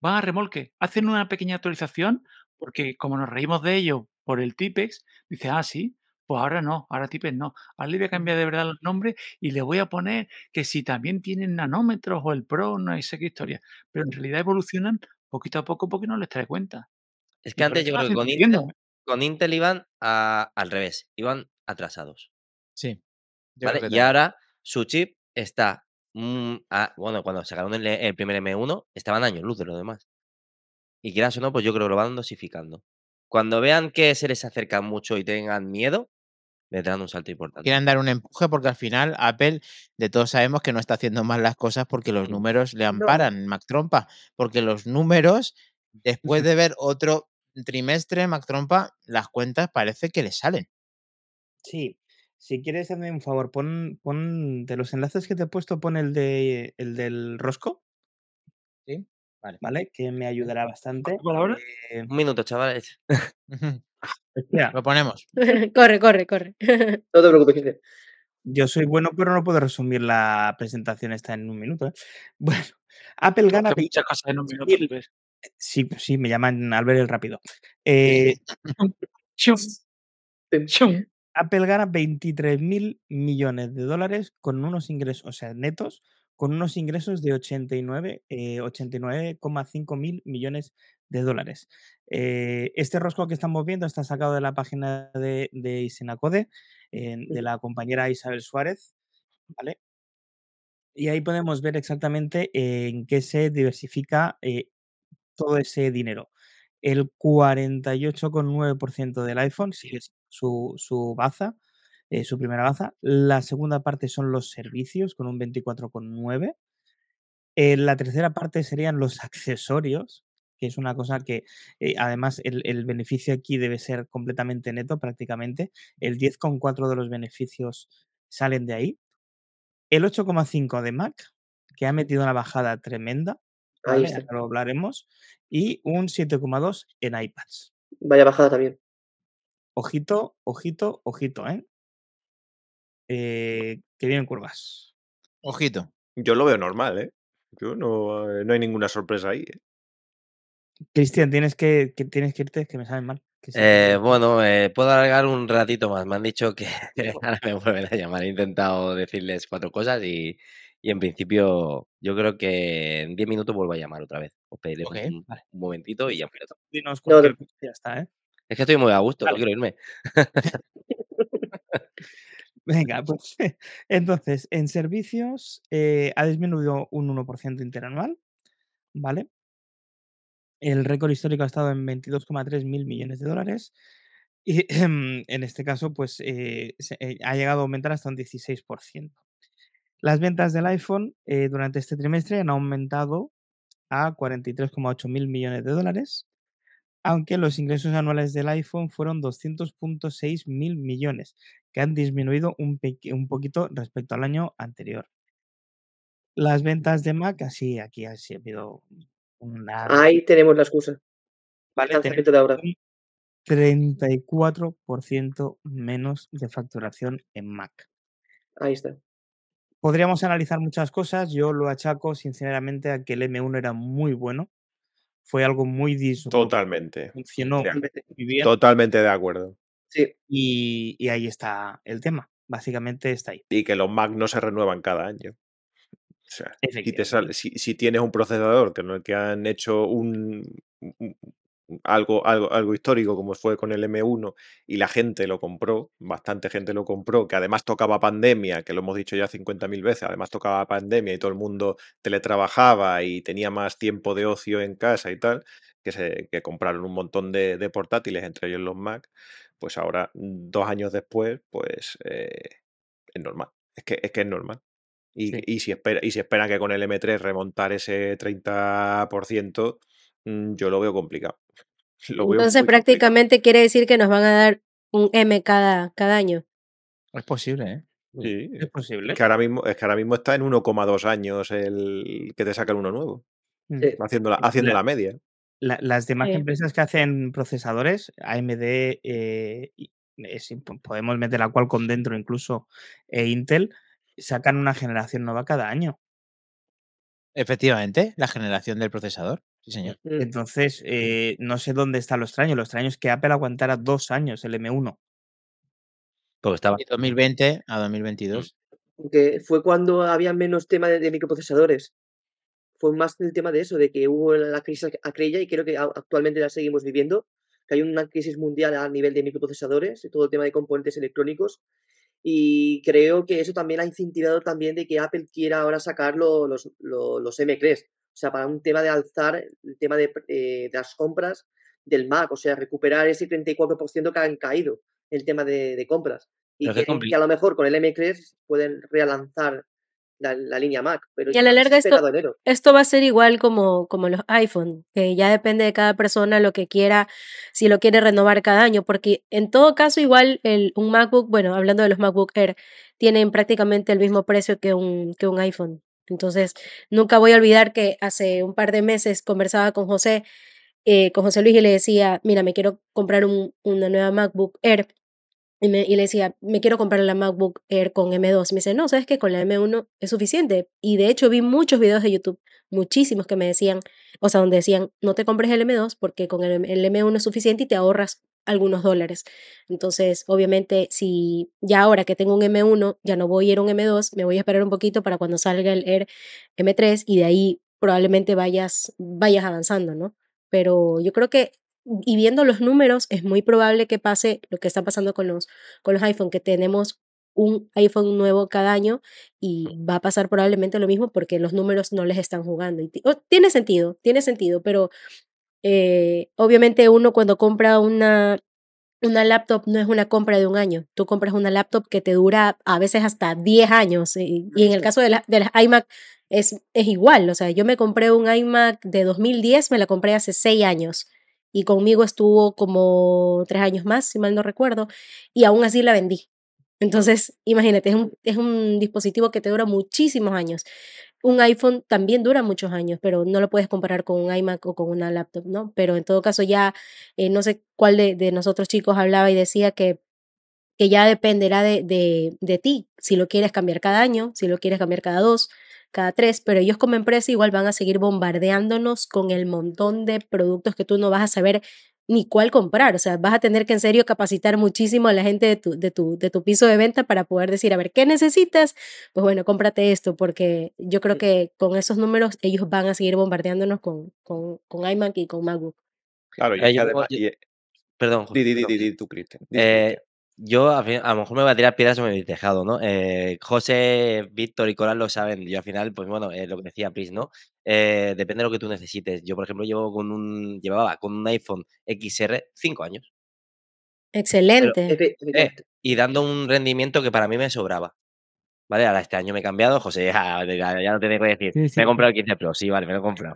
van a remolque, hacen una pequeña actualización, porque como nos reímos de ello por el Tipex, dice, ah, sí, pues ahora no, ahora Tipex no. Ahora le voy a cambiar de verdad los nombres y le voy a poner que si también tienen nanómetros o el Pro, no sé qué historia. Pero en realidad evolucionan poquito a poco porque no les trae cuenta. Es que antes yo creo que con Intel, sufriendo. con Intel iban a- al revés, iban atrasados. Sí. Y ahora su chip está. mm, a- bueno, cuando sacaron el, el primer M1, estaban años luz de lo demás. y quieras o no, pues yo creo que lo van dosificando. Cuando vean que se les acercan mucho y tengan miedo, les dan un salto importante. Quieren dar un empuje porque al final Apple, de todos sabemos que no está haciendo mal las cosas porque los números le No. amparan, Mac Trompa. Porque los números, después de [LAUGHS] ver otro trimestre, Mac Trompa, las cuentas parece que le salen. Sí. Si quieres, hazme un favor, pon, pon de los enlaces que te he puesto, pon el de el del rosco, ¿Sí? Vale. ¿vale? Que me ayudará bastante. ¿Por ahora? Eh, Un minuto, chavales. [LAUGHS] [LAUGHS] Lo ponemos. [LAUGHS] corre, corre, corre. [LAUGHS] No te preocupes, Cristian. yo soy bueno, pero no puedo resumir la presentación esta en un minuto. ¿eh? [LAUGHS] Bueno, Apple gana muchas cosas en un minuto. 20.000 Luis. Sí, sí, me llaman Albert el Rápido. Eh. Apple gana 23 mil millones de dólares con unos ingresos, o sea, netos, con unos ingresos de 89, eh, 89,5 mil millones de dólares. Eh, este rosco que estamos viendo está sacado de la página de, de Isenacode, en- de la compañera Isabel Suárez, ¿vale? Y ahí podemos ver exactamente en qué se diversifica eh, todo ese dinero. El 48,9% del iPhone sigue su, su baza, eh, su primera baza. La segunda parte son los servicios, con un 24,9%. Eh, la tercera parte serían los [LAUGHS] accesorios, que es una cosa que eh, además el, el beneficio aquí debe ser completamente neto prácticamente. El 10,4% de los beneficios salen de ahí. El 8,5% de Mac, que ha metido una bajada tremenda, Ahí lo hablaremos. Y un 7,2 en iPads. Vaya bajada también. Ojito, ojito, ojito, ¿eh? Eh, que vienen curvas. Ojito. Yo lo veo normal, ¿eh? Yo no, eh, no hay ninguna sorpresa ahí. ¿eh? Cristian, tienes que, que tienes que irte, que me saben mal. sí. Eh, bueno, eh, puedo alargar un ratito más. Me han dicho que [LAUGHS] [LAUGHS] ahora me vuelven a llamar. He intentado decirles cuatro cosas y, y en principio yo creo que en 10 minutos vuelvo a llamar otra vez. Os pediré un, vale. un momentito y ya. Dinos No, no. ya está, ¿eh? Es que estoy muy a gusto, no quiero irme. [LAUGHS] Venga, pues [LAUGHS] entonces, en servicios eh, ha disminuido un 1% interanual, ¿vale? El récord histórico ha estado en 22,3 mil millones de dólares y [CLEARS THROAT] en este caso, pues eh, eh, ha llegado a aumentar hasta un 16%. Las ventas del iPhone durante este trimestre han aumentado a 43,8 mil millones de dólares, aunque los ingresos anuales del iPhone fueron 200.6 mil millones, que han disminuido un, un poquito respecto al año anterior. Las ventas de Mac, así aquí ha habido una... Ahí tenemos la excusa. ¿vale? De ahora. un 34% menos de facturación en Mac. Ahí está. Podríamos analizar muchas cosas. Yo lo achaco sinceramente a que el M1 era muy bueno. Fue algo muy disruptivo. Totalmente. Funcionó muy bien. Totalmente de acuerdo. Sí. Y, y ahí está el tema. Básicamente está ahí. Y que los Mac no se renuevan cada año. O sea, si, te sale, si, si tienes un procesador que, no- que han hecho un- algo, algo, algo histórico como fue con el M1 y la gente lo compró, bastante gente lo compró, que además tocaba pandemia, que lo hemos dicho ya 50.000 veces, además tocaba pandemia y todo el mundo teletrabajaba y tenía más tiempo de ocio en casa y tal, que, se, que compraron un montón de, de portátiles, entre ellos los Mac, pues ahora, dos años después, pues eh, es normal. Es que, es que es normal. Y, Sí. y si espera, y si esperan que con el M3 remontar ese 30%, mm, yo lo veo complicado. Lo veo Entonces complicado. prácticamente quiere decir que nos van a dar un M cada, cada año. Es posible, ¿eh? Sí, Es posible. es que ahora mismo, es que ahora mismo está en 1,2 años el que te saca el uno nuevo, Mm. Sí. haciendo la, La- haciendo la media. la- las demás Sí. empresas que hacen procesadores, AMD, eh, y- eh, po- podemos meter a Qualcomm dentro incluso, e Intel, sacan una generación nueva cada año. Efectivamente, la generación del procesador. Sí, señor. Entonces, eh, no sé dónde está lo extraño. Lo extraño es que Apple aguantara dos años el M1. Porque estaba. De 2020 a 2022. Que fue cuando había menos tema de, de microprocesadores. Fue más el tema de eso, de que hubo la crisis aquella y creo que actualmente la seguimos viviendo, que hay una crisis mundial a nivel de microprocesadores y todo el tema de componentes electrónicos. Y creo que eso también ha incentivado también de que Apple quiera ahora sacar lo- los, lo- los M3, O sea, para un tema de alzar el tema de, eh, de las compras del Mac, o sea, recuperar ese 34% que han caído el tema de, de compras. Y que, que a lo mejor con el M3 pueden relanzar la, la línea Mac. Pero Y a la larga esto, pegado enero. esto va a ser igual como, como los iPhone, que ya depende de cada persona lo que quiera, si lo quiere renovar cada año, porque en todo caso igual el, un MacBook, bueno, hablando de los MacBook Air, tienen prácticamente el mismo precio que un, que un iPhone. Entonces, nunca voy a olvidar que hace un par de meses conversaba con José, eh, con José Luis y le decía, mira, me quiero comprar un, una nueva MacBook Air. Y le decía, me quiero comprar la MacBook Air con M2. Me dice, no, sabes que con la M1 es suficiente. Y de hecho vi muchos videos de YouTube, muchísimos que me decían, o sea, donde decían, no te compres el M2 porque con el, el M1 es suficiente y te ahorras algunos dólares. Entonces, obviamente, si ya ahora que tengo un M1, ya no voy a ir a un M2, me voy a esperar un poquito para cuando salga el Air M3 y de ahí probablemente vayas, vayas avanzando, ¿no? Pero yo creo que y viendo los números, es muy probable que pase lo que está pasando con los, con los iPhone, que tenemos un iPhone nuevo cada año y va a pasar probablemente lo mismo porque los números no les están jugando. Y oh, tiene sentido, tiene sentido, pero eh, obviamente uno cuando compra una, una laptop no es una compra de un año. Tú compras una laptop que te dura a veces hasta 10 años. Y, y en el caso de, la, de las iMac es, es igual. O sea, yo me compré un iMac de 2010, me la compré hace 6 años y conmigo estuvo como tres años más, si mal no recuerdo, y aún así la vendí. Entonces, imagínate, es un, es un dispositivo que te dura muchísimos años. Un iPhone también dura muchos años, pero no lo puedes comparar con un iMac o con una laptop, ¿no? Pero en todo caso ya, eh, no sé cuál de, de, nosotros chicos hablaba y decía que, que ya dependerá de, de, de ti, si lo quieres cambiar cada año, si lo quieres cambiar cada dos, cada tres, pero ellos como empresa igual van a seguir bombardeándonos con el montón de productos que tú no vas a saber ni cuál comprar. O sea, vas a tener que en serio capacitar muchísimo a la gente de tu, de tu, de tu piso de venta para poder decir, a ver, ¿qué necesitas? Pues bueno, cómprate esto, porque yo creo que con esos números ellos van a seguir bombardeándonos con, con, con iMac y con MacBook. Claro, y Eh, además... yo- y- Perdón, Di, di, di, perdón. di, di tú, Cristian. di tú, Eh. Yo a, fin- a lo mejor me voy a tirar piedras sobre mi tejado, ¿no? Eh, José, Víctor y Coral lo saben. Yo al final, pues bueno, eh, lo que decía Pris, ¿no? Eh, depende de lo que tú necesites. Yo, por ejemplo, llevo con un, llevaba con un iPhone XR cinco años. Excelente. Eh, efectivamente. y dando un rendimiento que para mí me sobraba. ¿Vale? Ahora este año me he cambiado, José, [LAUGHS] ya, ya- ya no te tengo que decir. Sí, sí. Me he comprado el 15 Pro, sí, vale, me lo he comprado.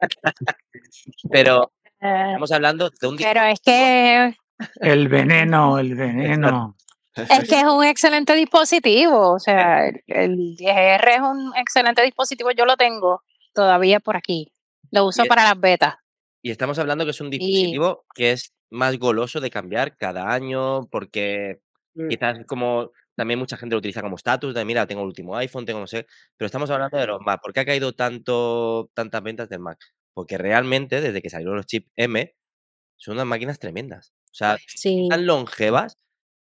[LAUGHS] Pero [LAUGHS] estamos hablando de un pero es que El veneno, el veneno. es que es un excelente dispositivo. O sea, el, el 10R es un excelente dispositivo. Yo lo tengo todavía por aquí. Lo uso para las betas. Y estamos hablando que es un dispositivo que es más goloso de cambiar cada año, porque Mm. quizás como también mucha gente lo utiliza como estatus, de mira, tengo el último iPhone, tengo no sé, pero estamos hablando de los Mac. ¿Por qué ha caído tanto, tantas ventas del Mac? Porque realmente, desde que salieron los chips M, son unas máquinas tremendas. O sea, Sí. tan longevas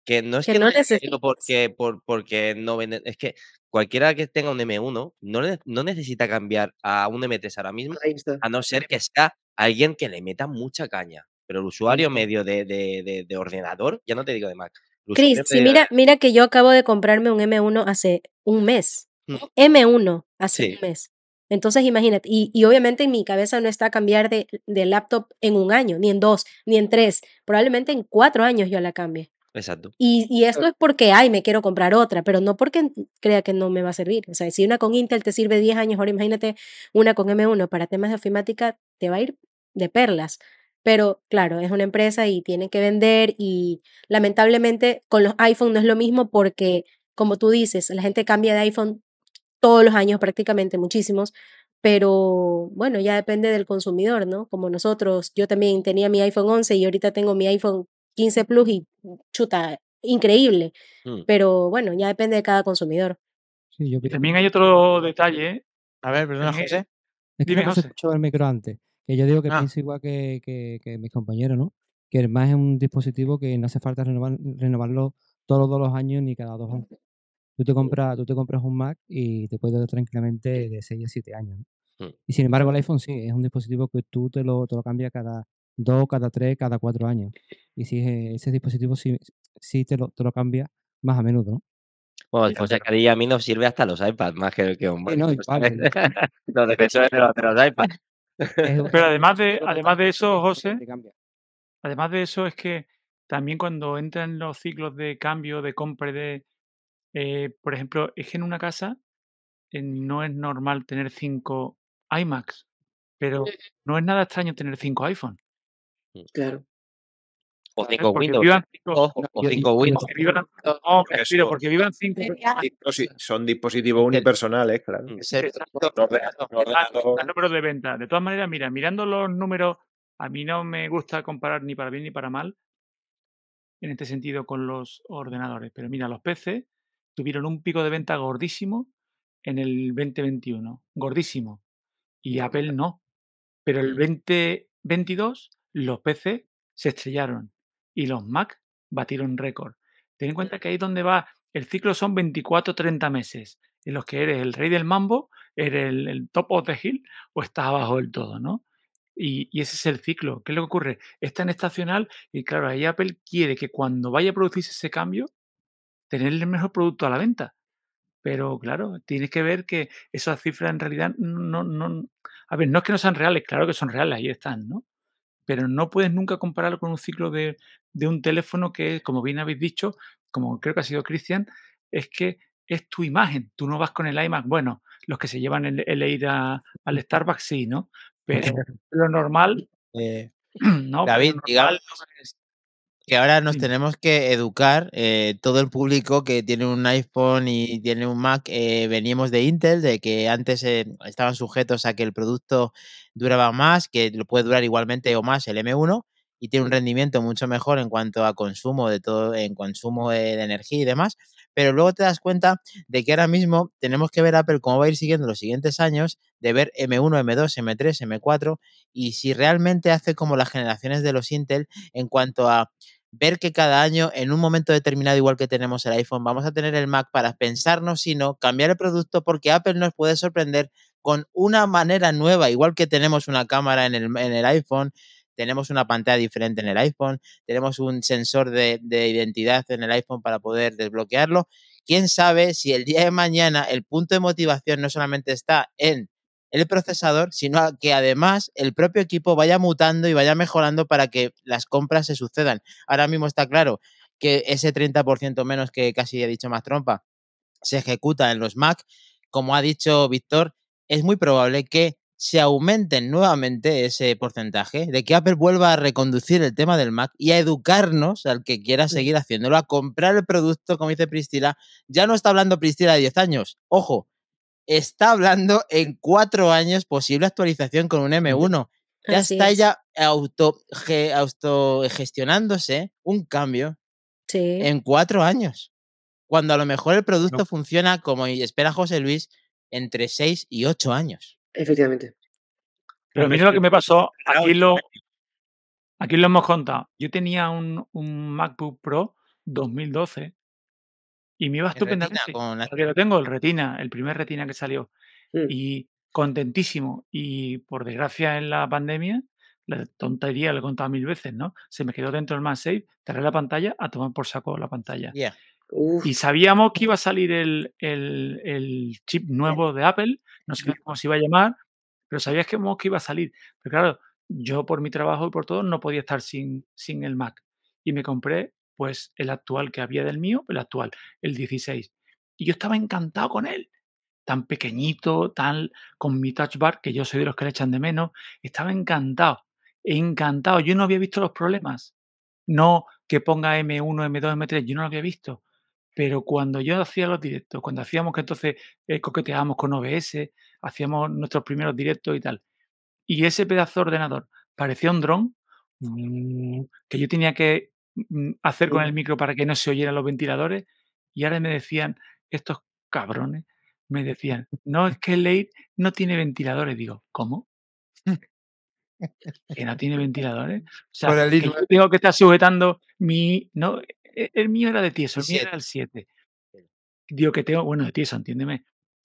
que no es Que que, no necesitas. porque, por, porque no venden, es que cualquiera que tenga un M1 no, no necesita cambiar a un M3 ahora mismo a no ser que sea alguien que le meta mucha caña. Pero el usuario medio de, de- de- de ordenador, ya no te digo de Mac. Chris, de mira, mira que yo acabo de comprarme un M1 hace un mes. Mm. M1 hace Sí. un mes. Entonces, imagínate, y, y obviamente en mi cabeza no está cambiar de, de laptop en un año, ni en dos, ni en tres. Probablemente en cuatro años yo la cambie. Exacto. Y, y esto es porque, ay, me quiero comprar otra, pero no porque crea que no me va a servir. O sea, si una con Intel te sirve 10 años, ahora imagínate una con M1 para temas de ofimática, te va a ir de perlas. Pero claro, es una empresa y tienen que vender y lamentablemente con los iPhone no es lo mismo porque, como tú dices, la gente cambia de iPhone todos los años prácticamente, muchísimos, pero bueno, ya depende del consumidor, ¿no? Como nosotros, yo también tenía mi iPhone 11 y ahorita tengo mi iPhone 15 Plus y chuta, increíble, Mm. pero bueno, ya depende de cada consumidor. Sí, yo también hay otro detalle, ¿eh? A ver, perdona, José. Es que Dime, no se José. escuchó el micro antes. Que yo digo que Ah. pienso igual que, que, que mis compañeros, ¿no? Que el Mac es un dispositivo que no hace falta renovar, renovarlo todos los años ni cada dos años. Tú te compras, tú te compras un Mac y te puede durar tranquilamente de 6 a 7 años. ¿no? Mm. Y sin embargo, el iPhone sí, es un dispositivo que tú te lo, te lo cambias cada dos, cada tres, cada cuatro años. Y sí, eh, ese dispositivo sí, sí te lo, te lo cambia más a menudo, ¿no? Bueno, pues es que ahí a mí nos sirve hasta los iPads más que, que un Sí, no, Mac. igual, [LAUGHS] los defensores de los, de los iPads. Pero además de, además de eso, José, además de eso es que también cuando entran los ciclos de cambio, de compra, de, eh, por ejemplo, es que en una casa eh, no es normal tener cinco iMacs, pero no es nada extraño tener cinco iPhone. Claro. O cinco Porque Windows. vivan cinco, O, o cinco Windows. porque vivan, no, me Porque refiero, son- porque vivan cinco. Son dispositivos unipersonales, claro. Mm, los números de venta. De todas maneras, mira, mirando los números, a mí no me gusta comparar ni para bien ni para mal en este sentido con los ordenadores. Pero mira, los PC tuvieron un pico de venta gordísimo en el 2021. Gordísimo. Y Apple no. Pero el 2022 los PC se estrellaron y los Mac batieron récord. Ten en cuenta que ahí es donde va, el ciclo son 24-30 meses, en los que eres el rey del mambo, eres el, el top of the hill o estás abajo del todo, ¿no? Y, y ese es el ciclo. ¿Qué es lo que ocurre? Está en estacional y claro, ahí Apple quiere que cuando vaya a producirse ese cambio, tener el mejor producto a la venta. Pero claro, tienes que ver que esas cifras en realidad no, no, a ver, no es que no sean reales, claro que son reales, ahí están, ¿no? Pero no puedes nunca compararlo con un ciclo de, de un teléfono que, como bien habéis dicho, como creo que ha sido Cristian, es que es tu imagen. Tú no vas con el iMac. Bueno, los que se llevan el, el ir a- al Starbucks sí, ¿no? [LAUGHS] Pero lo normal, Eh, [CLEARS THROAT] no. David, lo digamos normal no es- que ahora nos tenemos que educar, eh, todo el público que tiene un iPhone y tiene un Mac, eh, veníamos de Intel, de que antes eh, estaban sujetos a que el producto duraba más, que lo puede durar igualmente o más el M1 y tiene un rendimiento mucho mejor en cuanto a consumo de todo, en consumo de, de energía y demás. Pero luego te das cuenta de que ahora mismo tenemos que ver Apple cómo va a ir siguiendo los siguientes años, de ver M1, M2, M3, M4 y si realmente hace como las generaciones de los Intel en cuanto a ver que cada año, en un momento determinado, igual que tenemos el iPhone, vamos a tener el Mac para pensarnos si no, cambiar el producto, porque Apple nos puede sorprender con una manera nueva, igual que tenemos una cámara en el, en el iPhone, tenemos una pantalla diferente en el iPhone, tenemos un sensor de, de identidad en el iPhone para poder desbloquearlo. Quién sabe si el día de mañana el punto de motivación no solamente está en el procesador, sino que además el propio equipo vaya mutando y vaya mejorando para que las compras se sucedan. Ahora mismo está claro que ese 30% menos que casi he dicho más trompa se ejecuta en los Mac. Como ha dicho Víctor, es muy probable que se aumenten nuevamente ese porcentaje, de que Apple vuelva a reconducir el tema del Mac y a educarnos al que quiera seguir haciéndolo, a comprar el producto, como dice Priscila. Ya no está hablando Priscila de 10 años, ojo, está hablando en cuatro años posible actualización con un M1. Ya Así está es. ella auto, ge- autogestionándose un cambio Sí. en cuatro años. Cuando a lo mejor el producto funciona, como espera José Luis, entre seis y ocho años. Efectivamente. Pero mira lo que me pasó, aquí lo, aquí lo hemos contado. Yo tenía un, un MacBook Pro 2012 y me iba estupendamente. la- Porque lo tengo, el Retina, el primer Retina que salió. Mm. Y contentísimo. Y por desgracia en la pandemia, la tontería lo he contado mil veces, ¿no? Se me quedó dentro el MagSafe, cerré la pantalla, a tomar por saco la pantalla. Yeah. Y sabíamos que iba a salir el, el- el chip nuevo de Apple, no sé cómo se iba a llamar, pero sabías que, que iba a salir. Pero claro, yo por mi trabajo y por todo no podía estar sin, sin el Mac. Y me compré pues el actual que había del mío, el actual, el 16. Y yo estaba encantado con él. Tan pequeñito, tan con mi touch bar, que yo soy de los que le echan de menos. Estaba encantado, encantado. Yo no había visto los problemas. No que ponga M1, M2, M3, yo no lo había visto. Pero cuando yo hacía los directos, cuando hacíamos que entonces eh, coqueteábamos con OBS, hacíamos nuestros primeros directos y tal, y ese pedazo de ordenador parecía un dron mm, que yo tenía que hacer con el micro para que no se oyeran los ventiladores, y ahora me decían, estos cabrones, me decían, no, es que el Leir no tiene ventiladores. Digo, ¿cómo? que no tiene ventiladores. O sea, que yo tengo que estar sujetando mi. No, e- el mío era de tieso, el mío era el 7. Digo que tengo, bueno, de tieso, entiéndeme.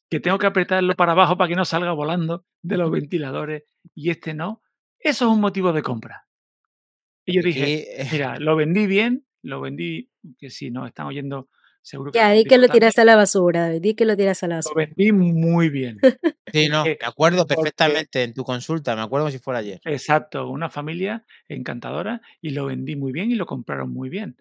Que tengo que apretarlo para abajo para que no salga volando de los ventiladores y este no. Eso es un motivo de compra. Y yo dije, [LAUGHS] mira, lo vendí bien, lo vendí, que si nos están oyendo seguro que Ya, di que lo tiraste a la basura, David, di que lo tiras a la Lo basura. vendí muy bien. Sí, no, me acuerdo porque- perfectamente en tu consulta, me acuerdo como si fuera ayer. Exacto, una familia encantadora y lo vendí muy bien y lo compraron muy bien.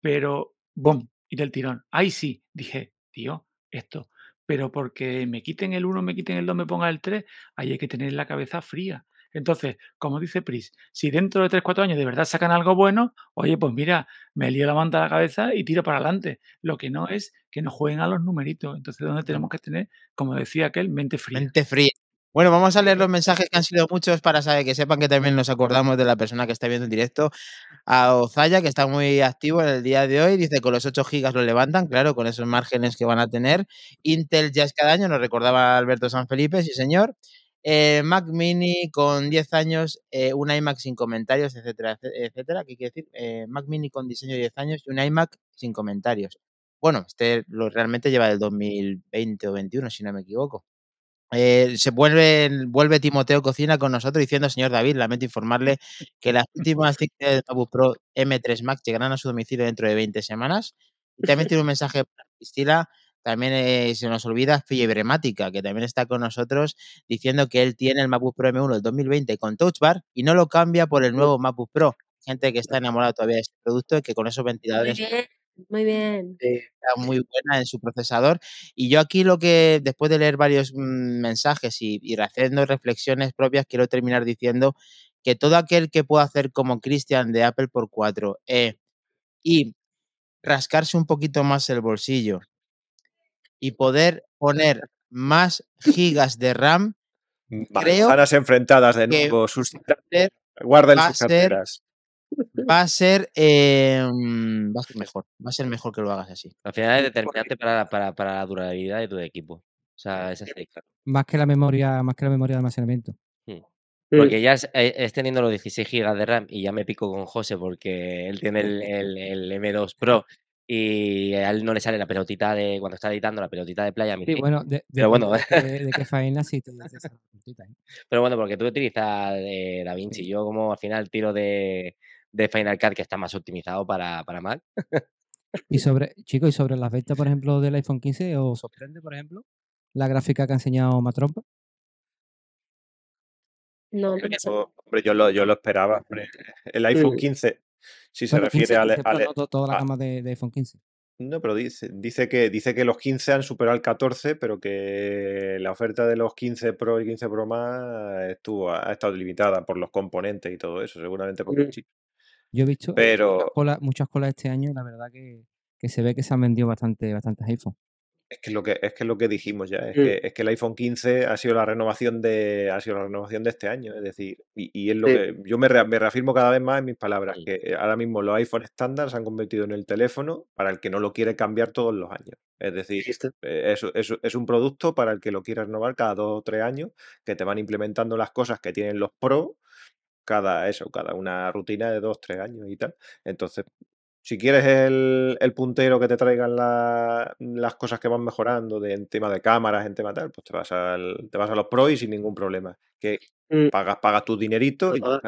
Pero, ¡bum! Y del tirón. Ahí sí, dije, tío, esto. Pero porque me quiten el 1, me quiten el 2, me pongan el 3, ahí hay que tener la cabeza fría. Entonces, como dice Pris, si dentro de 3, 4 años de verdad sacan algo bueno, oye, pues mira, me lío la manta a la cabeza y tiro para adelante. Lo que no es que nos jueguen a los numeritos. Entonces, donde tenemos que tener, como decía aquel, mente fría. Mente fría. Bueno, vamos a leer los mensajes que han sido muchos para saber, que sepan que también nos acordamos de la persona que está viendo en directo. A Ozaya, que está muy activo en el día de hoy, dice con los 8 gigas lo levantan, claro, con esos márgenes que van a tener. Intel ya es cada año, nos recordaba Alberto San Felipe, sí señor. Eh, Mac Mini con 10 años, eh, un iMac sin comentarios, etcétera, etcétera. ¿Qué quiere decir? Eh, Mac Mini con diseño de 10 años y un iMac sin comentarios. Bueno, este lo realmente lleva del 2020 o 21, si no me equivoco. Se vuelve, vuelve Timoteo Cocina con nosotros diciendo, señor David, lamento informarle que las últimas unidades de MacBook Pro M3 Max llegarán a su domicilio dentro de 20 semanas. Y también tiene un mensaje para Priscila, también eh, se nos olvida Fiebremática, que también está con nosotros diciendo que él tiene el MacBook Pro M1 del 2020 con Touch Bar y no lo cambia por el nuevo MacBook Pro. Gente que está enamorada todavía de este producto y que con esos ventiladores bien, muy bien. está muy buena en su procesador. Y yo aquí lo que, después de leer varios mm, mensajes y, y haciendo reflexiones propias, quiero terminar diciendo que todo aquel que pueda hacer como Cristian de Apple por 4 eh, y rascarse un poquito más el bolsillo y poder poner más gigas de RAM, creo Manzanas enfrentadas de nuevo. Sus... Guarden va a sus ser carteras. va a ser eh, mm, va a ser mejor, va a ser mejor que lo hagas así. Al final es determinante para, para, para la durabilidad de tu equipo. O sea, es así, claro. Más que la memoria, más que la memoria de almacenamiento. Mm. Mm. Porque ya es, eh, es teniendo los 16 GB de RAM y ya me pico con José porque él tiene el, el- el M2 Pro y a él no le sale la pelotita de cuando está editando la pelotita de playa. a mí Sí, sí. bueno, de, Pero bueno, de, de [LAUGHS] qué faena sí te hace esa puntita, ¿eh? pero bueno, porque tú utilizas eh, DaVinci. Yo como al final tiro de, de Final Cut que está más optimizado para, para Mac. Y [LAUGHS] sobre, chicos, y sobre las ventas, por ejemplo, del iPhone 15, ¿os sorprende, por ejemplo, la gráfica que ha enseñado Matrompa? No, Hombre, yo, hombre, yo lo, yo lo esperaba. hombre. El iPhone Mm. 15, si se refiere 15, al, 15 Pro, al- no, to- toda la a- gama de, de iPhone 15. No, pero dice, dice que dice que los 15 han superado el 14, pero que la oferta de los 15 Pro y 15 Pro más estuvo, ha estado limitada por los componentes y todo eso, seguramente porque Mm. sí. Yo he visto Pero- muchas colas, muchas colas este año y la verdad que, que se ve que se han vendido bastante, bastantes iPhone. Es que lo que es que lo que dijimos ya, es Mm. que, es que el iPhone 15 ha sido la renovación de ha sido la renovación de este año, es decir, y, y es lo Sí. que yo me, rea- me reafirmo cada vez más en mis palabras, Sí. que ahora mismo los iPhone estándar se han convertido en el teléfono para el que no lo quiere cambiar todos los años. Es decir, está. eh, es, es- es un producto para el que lo quiere renovar cada dos o tres años, que te van implementando las cosas que tienen los Pro cada eso, cada una rutina de dos, tres años y tal. Entonces, si quieres el, el puntero que te traigan la- las cosas que van mejorando de, en tema de cámaras, en tema tal, pues te vas, al, te vas a los Pro y sin ningún problema. Que Mm. pagas, pagas tu dinerito y está.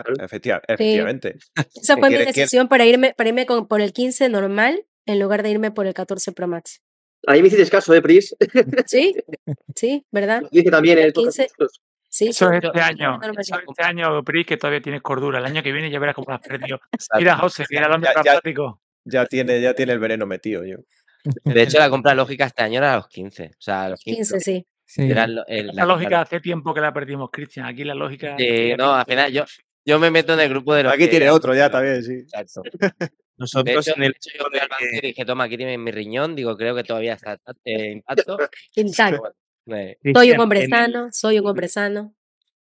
efectivamente. Esa fue mi decisión para irme, para irme con- por el 15 normal en lugar de irme por el 14 Pro Max. Ahí me hiciste caso, ¿eh, Pris? [LAUGHS] ¿Sí? ¿Sí? ¿Verdad? Lo dije también en el El 15. podcast. Sí, Eso es este año. Eso es este año, Pris, que todavía tienes cordura. El año que viene ya verás cómo lo has perdido. Mira, José, mira el hombre Ya- ya- tiene, ya tiene el veneno metido yo. [LAUGHS] De hecho, la compra lógica este año era a los 15. O sea, a los 15. 15, sí. Sí. era lo- el- La lógica hace tiempo que la perdimos, Cristian. Aquí la lógica. Sí, no, al final yo, yo me meto en el grupo de los Aquí que- tiene otro ya también, sí. Exacto. [LAUGHS] De Nosotros hecho, en el de hecho, yo fui al banco y dije, toma, aquí tienes mi riñón. Digo, creo que todavía está eh, intacto. [LAUGHS] Intacto. Soy un hombre sano, soy un hombre sano.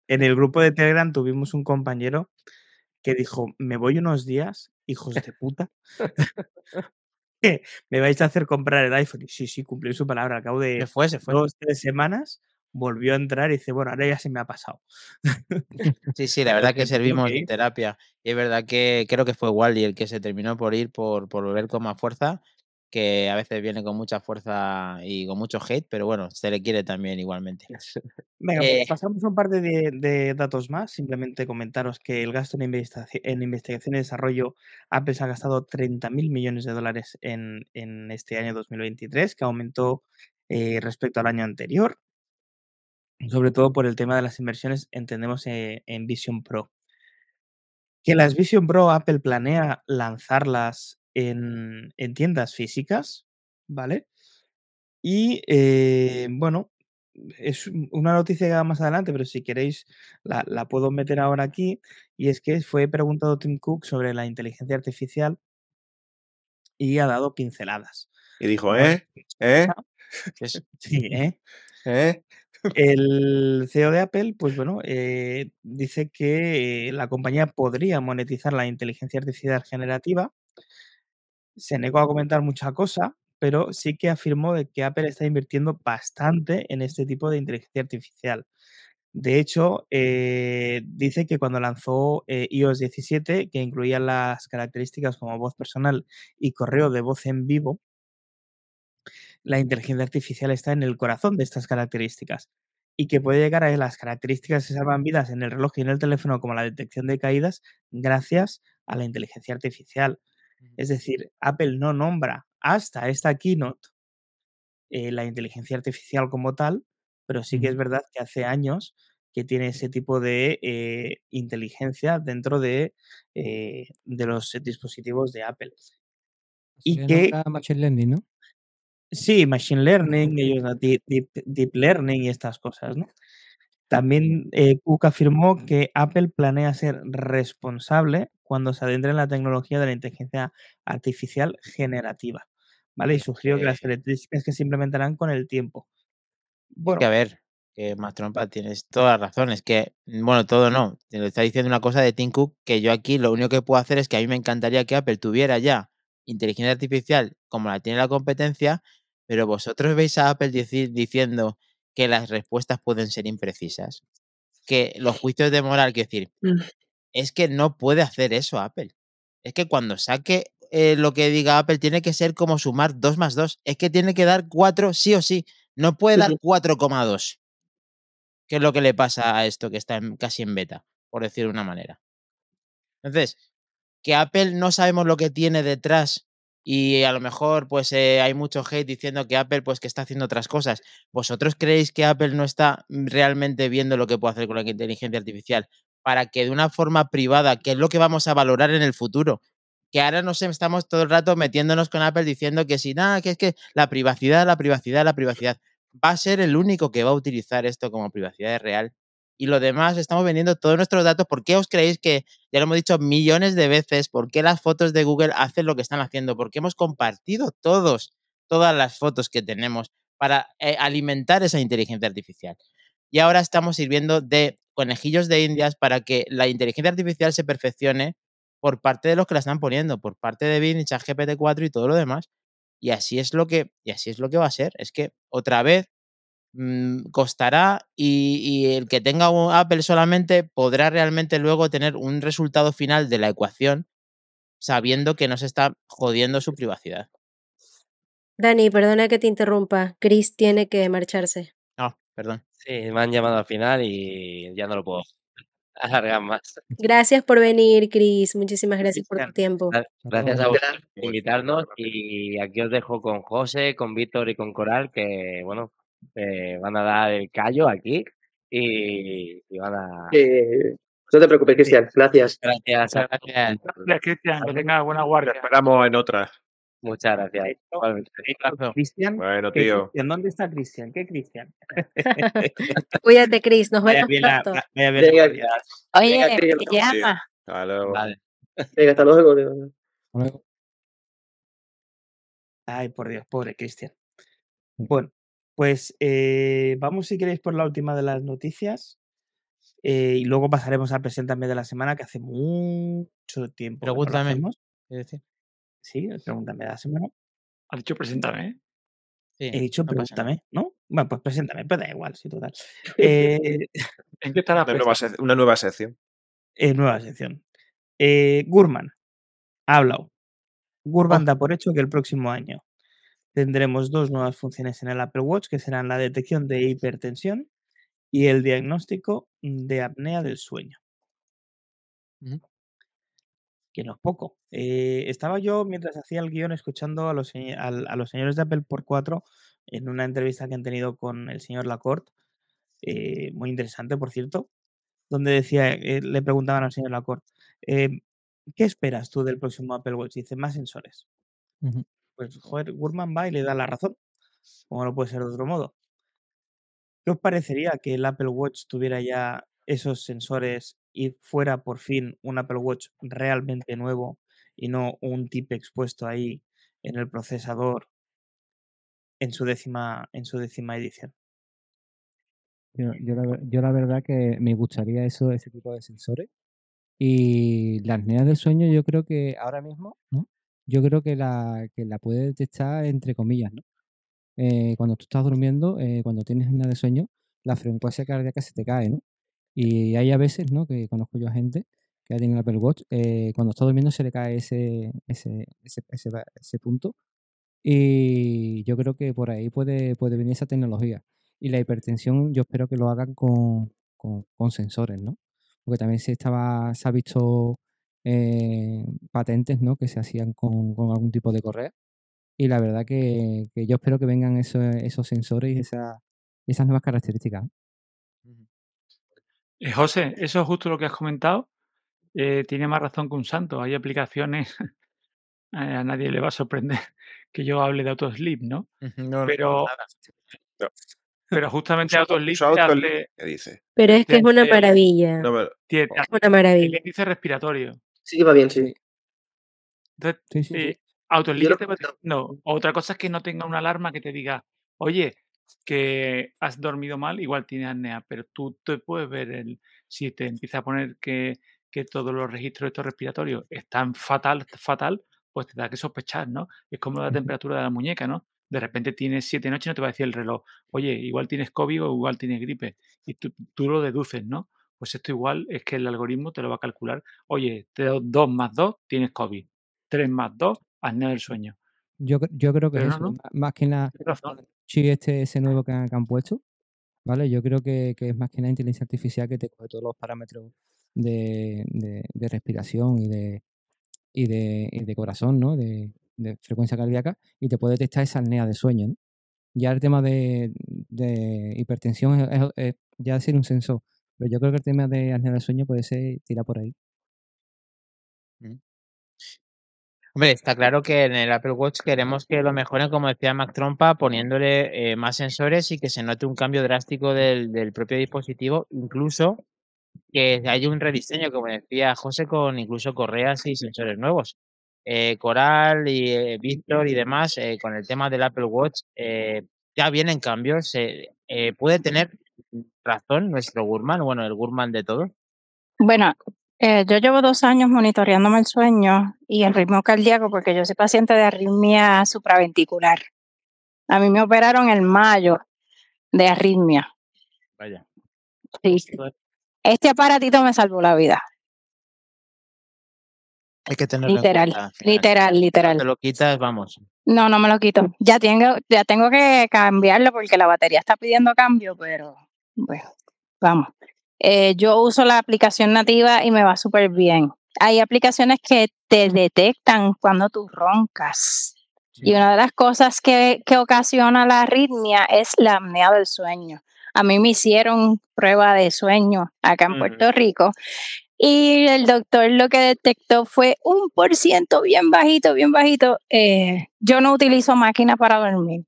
En el grupo de Telegram tuvimos un compañero que dijo, me voy unos días, hijos de puta. [LAUGHS] me vais a hacer comprar el iPhone. Y sí, sí, cumplió su palabra. Al cabo Se de fue, se fue. dos, tres semanas, volvió a entrar y dice, bueno, ahora ya se me ha pasado. [LAUGHS] Sí, sí, [LAUGHS] la verdad que servimos de terapia. Y es verdad que creo que fue Wally el que se terminó por ir por, por volver con más fuerza. Que a veces viene con mucha fuerza y con mucho hate, pero bueno, se le quiere también igualmente. Venga, Eh, pues pasamos a un par de, de datos más. Simplemente comentaros que el gasto en, investigaci- en investigación y desarrollo, Apple se ha gastado 30.000 millones de dólares en, en este año 2023, que aumentó eh, respecto al año anterior. Sobre todo por el tema de las inversiones, entendemos, eh, en Vision Pro. Que las Vision Pro Apple planea lanzarlas en, en tiendas físicas, ¿vale? Y eh, bueno, es un- una noticia que va más adelante, pero si queréis la, la puedo meter ahora aquí. Y es que fue preguntado Tim Cook sobre la inteligencia artificial y ha dado pinceladas. Y dijo, ¿eh? ¿Eh? es- Sí, ¿eh? [LAUGHS] ¿Eh? El CEO de Apple, pues bueno, eh, dice que la compañía podría monetizar la inteligencia artificial generativa. Se negó a comentar mucha cosa, pero sí que afirmó de que Apple está invirtiendo bastante en este tipo de inteligencia artificial. De hecho, eh, dice que cuando lanzó eh, iOS 17, que incluía las características como voz personal y correo de voz en vivo, la inteligencia artificial está en el corazón de estas características y que puede llegar a las características que salvan vidas en el reloj y en el teléfono, como la detección de caídas, gracias a la inteligencia artificial. Es decir, Apple no nombra hasta esta keynote eh, la inteligencia artificial como tal, pero sí que es verdad que hace años que tiene ese tipo de eh, inteligencia dentro de, eh, de los dispositivos de Apple. Se Y que Machine Learning, ¿no? Sí, machine learning, ellos deep, deep, deep learning y estas cosas, ¿no? También eh, Cook afirmó que Apple planea ser responsable cuando se adentre en la tecnología de la inteligencia artificial generativa, ¿vale? Y sugirió que las características que se implementarán con el tiempo. es que Bueno, a ver, que más trompa, tienes toda la razón. Es que, mm, bueno, todo no. Te lo está diciendo una cosa de Tim Cook que yo aquí lo único que puedo hacer es que a mí me encantaría que Apple tuviera ya inteligencia artificial como la tiene la competencia, pero vosotros veis a Apple dici- diciendo que las respuestas pueden ser imprecisas, que los juicios de moral, quiero decir, Mm. es que no puede hacer eso Apple. Es que cuando saque eh, lo que diga Apple tiene que ser como sumar 2 más 2. Es que tiene que dar 4 sí o sí. No puede dar 4,2. Que es lo que le pasa a esto que está en- casi en beta, por decir de una manera. Entonces, que Apple no sabemos lo que tiene detrás y a lo mejor pues eh, hay mucho hate diciendo que Apple pues que está haciendo otras cosas. ¿Vosotros creéis que Apple no está mm, realmente viendo lo que puede hacer con la inteligencia artificial para que de una forma privada, que es lo que vamos a valorar en el futuro, que ahora nos estamos todo el rato metiéndonos con Apple diciendo que si nada, que es que la privacidad, la privacidad, la privacidad, va a ser el único que va a utilizar esto como privacidad real y lo demás estamos vendiendo todos nuestros datos. ¿Por qué os creéis que, ya lo hemos dicho millones de veces, por qué las fotos de Google hacen lo que están haciendo? Porque hemos compartido todos, todas las fotos que tenemos para eh, alimentar esa inteligencia artificial. Y ahora estamos sirviendo de conejillos de indias para que la inteligencia artificial se perfeccione por parte de los que la están poniendo, por parte de Bing y ChatGPT 4 y todo lo demás. Y así es lo que, y así es lo que va a ser. Es que otra vez mm, costará y, y el que tenga un Apple solamente podrá realmente luego tener un resultado final de la ecuación sabiendo que no se está jodiendo su privacidad. Dani, perdona que te interrumpa. Chris tiene que marcharse. No, perdón. Sí, me han llamado al final y ya no lo puedo [LAUGHS] alargar más. Gracias por venir, Chris. Muchísimas gracias por tu tiempo. Gracias a vosotros por invitarnos y aquí os dejo con José, con Víctor y con Coral que, bueno, eh, van a dar el callo aquí y, y van a... Eh, no te preocupes, Cristian. Gracias. Gracias, gracias. Gracias, Cristian. Que tengas buena Te guardia. esperamos en otra. muchas gracias. Cristian, Bueno, ¿qué tío. Cristian? ¿Dónde está Cristian? ¿Qué Cristian? [LAUGHS] Cuídate, Chris. Nos Vaya vemos pronto. va- vaya bien Venga. Oye, venga, Cristian. llama. Hasta luego. Vale. Venga, hasta luego. Hasta luego. Ay, por Dios, pobre Cristian. Bueno, pues eh, vamos si queréis por la última de las noticias eh, y luego pasaremos al Preséntame de la semana que hace mucho tiempo no lo Pregúntame. es decir, Sí, el Pregúntame de la semana. Has dicho preséntame, ¿eh? Sí, He dicho no. Pregúntame, ¿no? Bueno, pues preséntame, pero da igual, sí, total. [LAUGHS] Eh, ¿En qué estará Una nueva, una nueva sección. eh, nueva sección. Eh, Gurman ha hablado. Gurman Oh. da por hecho que el próximo año tendremos dos nuevas funciones en el Apple Watch, que serán la detección de hipertensión y el diagnóstico de apnea del sueño. Que no es poco. Eh, estaba yo, mientras hacía el guion, escuchando a los, a señores de Apple por 4 en una entrevista que han tenido con el señor Lacorte, eh, muy interesante, por cierto, donde decía, eh, le preguntaban al señor Lacorte, ¿qué esperas tú del próximo Apple Watch? Dice, más sensores. Ujú. Pues, joder, Gurman va y le da la razón, como no puede ser de otro modo. ¿Qué os parecería que el Apple Watch tuviera ya esos sensores y fuera por fin un Apple Watch realmente nuevo y no un tip expuesto ahí en el procesador en su décima, en su décima edición? Yo, la, verdad que me gustaría eso, ese tipo de sensores. Y la apnea del sueño yo creo que ahora mismo, ¿no? Yo creo que la, que la puede detectar entre comillas, ¿no? Eh, cuando tú estás durmiendo, eh, cuando tienes apnea de sueño, la frecuencia cardíaca se te cae, ¿no? Y hay a veces, ¿no? Que conozco yo a gente que tiene el Apple Watch, eh, cuando está durmiendo se le cae ese, ese, ese, ese, ese punto y yo creo que por ahí puede, puede venir esa tecnología. Y la hipertensión yo espero que lo hagan con, con, con sensores, ¿no? Porque también se estaba, se ha visto eh, patentes, ¿no? Que se hacían con, con algún tipo de correa. Y la verdad que, que yo espero que vengan esos, esos sensores y esa- esas nuevas características. Eh, José, eso es justo lo que has comentado. eh, tiene más razón que un santo. Hay aplicaciones, [LAUGHS] eh, a nadie le va a sorprender [LAUGHS] que yo hable de autosleep, ¿no? No, no, Pero, [LAUGHS] No. pero justamente autosleep ¿Qué dice? Pero es que es una maravilla. No, pero- te Es una el maravilla. índice respiratorio. Sí que va bien, sí. Entonces, Sí, eh. No, otra cosa es que no tenga una alarma que te diga, oye, que has dormido mal, igual tienes apnea, pero tú te puedes ver el, si te empieza a poner que, que todos los registros de estos respiratorios están fatal, fatal, pues te da que sospechar, ¿no? Es como la temperatura de la muñeca, ¿no? De repente tienes siete noches y no te va a decir el reloj, oye, igual tienes COVID o igual tienes gripe, y tú, tú lo deduces, ¿no? Pues esto igual es que el algoritmo te lo va a calcular, oye, te doy 2 más 2, tienes COVID, 3 más 2, apnea del sueño. Yo, yo creo que es no, eso, no. má- más que nada chip este, ese nuevo que han, que han puesto, ¿vale? Yo creo que, que es más que nada inteligencia artificial que te coge todos los parámetros de, de- de respiración y de, y de, y de corazón, ¿no? De, de frecuencia cardíaca y te puede detectar esa apnea de sueño, ¿no? Ya el tema de, de hipertensión es, es- es ya decir un sensor, pero yo creo que el tema de apnea de sueño puede ser tirar por ahí. Hombre, está claro que en el Apple Watch queremos que lo mejoren, como decía Mac Trompa, poniéndole eh, más sensores y que se note un cambio drástico del, del propio dispositivo, incluso que haya un rediseño, como decía José, con incluso correas y sensores nuevos. Eh, Coral y eh, Víctor y demás, eh, con el tema del Apple Watch, ya vienen cambios. puede tener razón nuestro Gurman, bueno, el Gurman de todo. Bueno, eh, yo llevo dos años monitoreándome el sueño y el ritmo cardíaco porque yo soy paciente de arritmia supraventricular. A mí me operaron en mayo de arritmia. Vaya. Sí. Este aparatito me salvó la vida. Hay que tenerlo en Literal, cuenta, literal, literal. te lo quitas, vamos. No, no me lo quito. Ya tengo, ya tengo que cambiarlo porque la batería está pidiendo cambio, pero bueno, vamos. Eh, yo uso la aplicación nativa y me va súper bien. Hay aplicaciones que te detectan cuando tú roncas. Y una de las cosas que, que ocasiona la arritmia es la apnea del sueño. A mí me hicieron prueba de sueño acá en. Puerto Rico y el doctor lo que detectó fue un por ciento bien bajito, bien bajito. Eh, yo no utilizo máquina para dormir.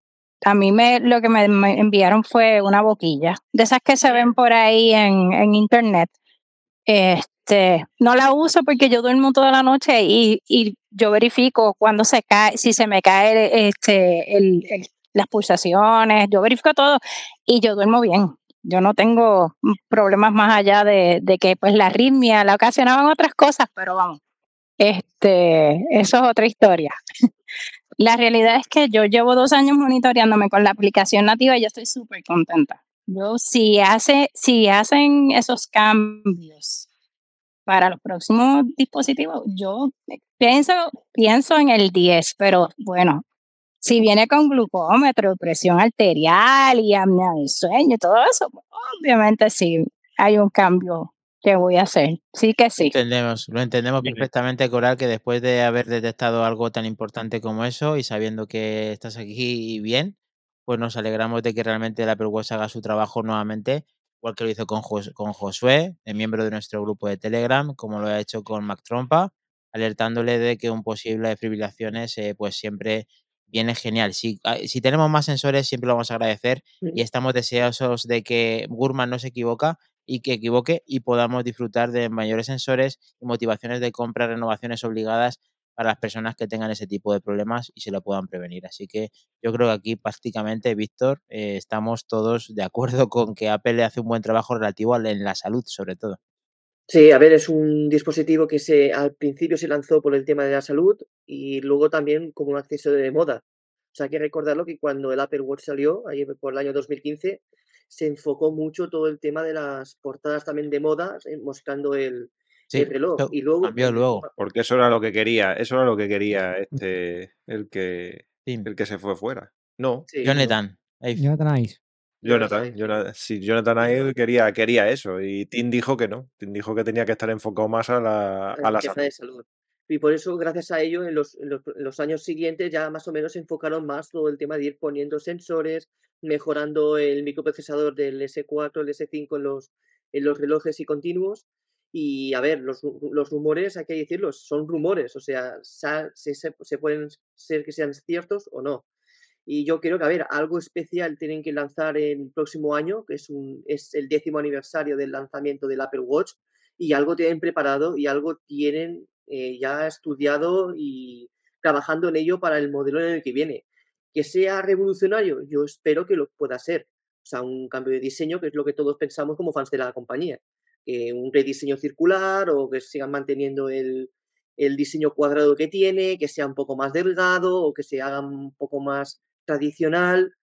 A mí me, lo que me, enviaron fue una boquilla, de esas que se ven por ahí en, internet. Este, no la uso porque yo duermo toda la noche y, y yo verifico cuando se cae, si se me cae este, el, las pulsaciones, yo verifico todo y yo duermo bien. Yo no tengo problemas más allá de, de que pues la arritmia la ocasionaban otras cosas, pero vamos, este, eso es otra historia. La realidad es que yo llevo dos años monitoreándome con la aplicación nativa y yo estoy súper contenta. Yo, si, hace, si hacen esos cambios para los próximos dispositivos, yo pienso, pienso en el 10, pero bueno, Si viene con glucómetro, presión arterial y apnea del sueño, todo eso, pues, obviamente sí hay un cambio que voy a hacer. Sí que sí. Entendemos, lo entendemos perfectamente, Coral, que después de haber detectado algo tan importante como eso y sabiendo que estás aquí bien, pues nos alegramos de que realmente Apple Watch haga su trabajo nuevamente, igual que lo hizo con, Jos- con Josué, el miembro de nuestro grupo de Telegram, como lo ha hecho con Mac Trompa, alertándole de que un posible fibrilaciones eh, pues siempre viene genial. Si, ah, si tenemos más sensores, siempre lo vamos a agradecer y estamos deseosos de que Gurman no se equivoca y que equivoque y podamos disfrutar de mayores sensores y motivaciones de compra, renovaciones obligadas para las personas que tengan ese tipo de problemas y se lo puedan prevenir. Así que yo creo que aquí prácticamente, Víctor, eh, estamos todos de acuerdo [LAUGHS] con que Apple hace un buen trabajo relativo al- en la salud, sobre todo. Sí, a ver, es un dispositivo que se, al principio se lanzó por el tema de la salud y luego también como un acceso de moda. O sea, hay que recordarlo que cuando el Apple Watch salió, ahí por el año 2015, se enfocó mucho todo el tema de las portadas también de moda, eh, mostrando el, Sí, el reloj. Y luego, cambió luego. Porque eso era lo que quería, eso era lo que quería este, el que, el que se fue fuera. No, sí, Jonathan, Jonathan Ive. Jonathan, Jonathan, sí, Jonathan Ive quería, quería eso y Tim dijo que no. Tim dijo que tenía que estar enfocado más a la, a a la la limpieza salud. de salud. Y por eso, gracias a ello, en los, en los- los años siguientes ya más o menos se enfocaron más todo el tema de ir poniendo sensores, mejorando el microprocesador del S4, el S5 en los, en los relojes y continuos. Y a ver, los, los rumores, hay que decirlo, son rumores, o sea, se, se- se pueden ser que sean ciertos o no. Y yo creo que, a ver, algo especial tienen que lanzar el próximo año, que es, un, es el décimo aniversario del lanzamiento del Apple Watch, y algo tienen preparado y algo tienen eh, ya estudiado y trabajando en ello para el modelo en el que viene. Que sea revolucionario, yo espero que lo pueda ser. O sea, un cambio de diseño, que es lo que todos pensamos como fans de la compañía. Que un rediseño circular o que sigan manteniendo el, el diseño cuadrado que tiene, que sea un poco más delgado o que se haga un poco más tradicional.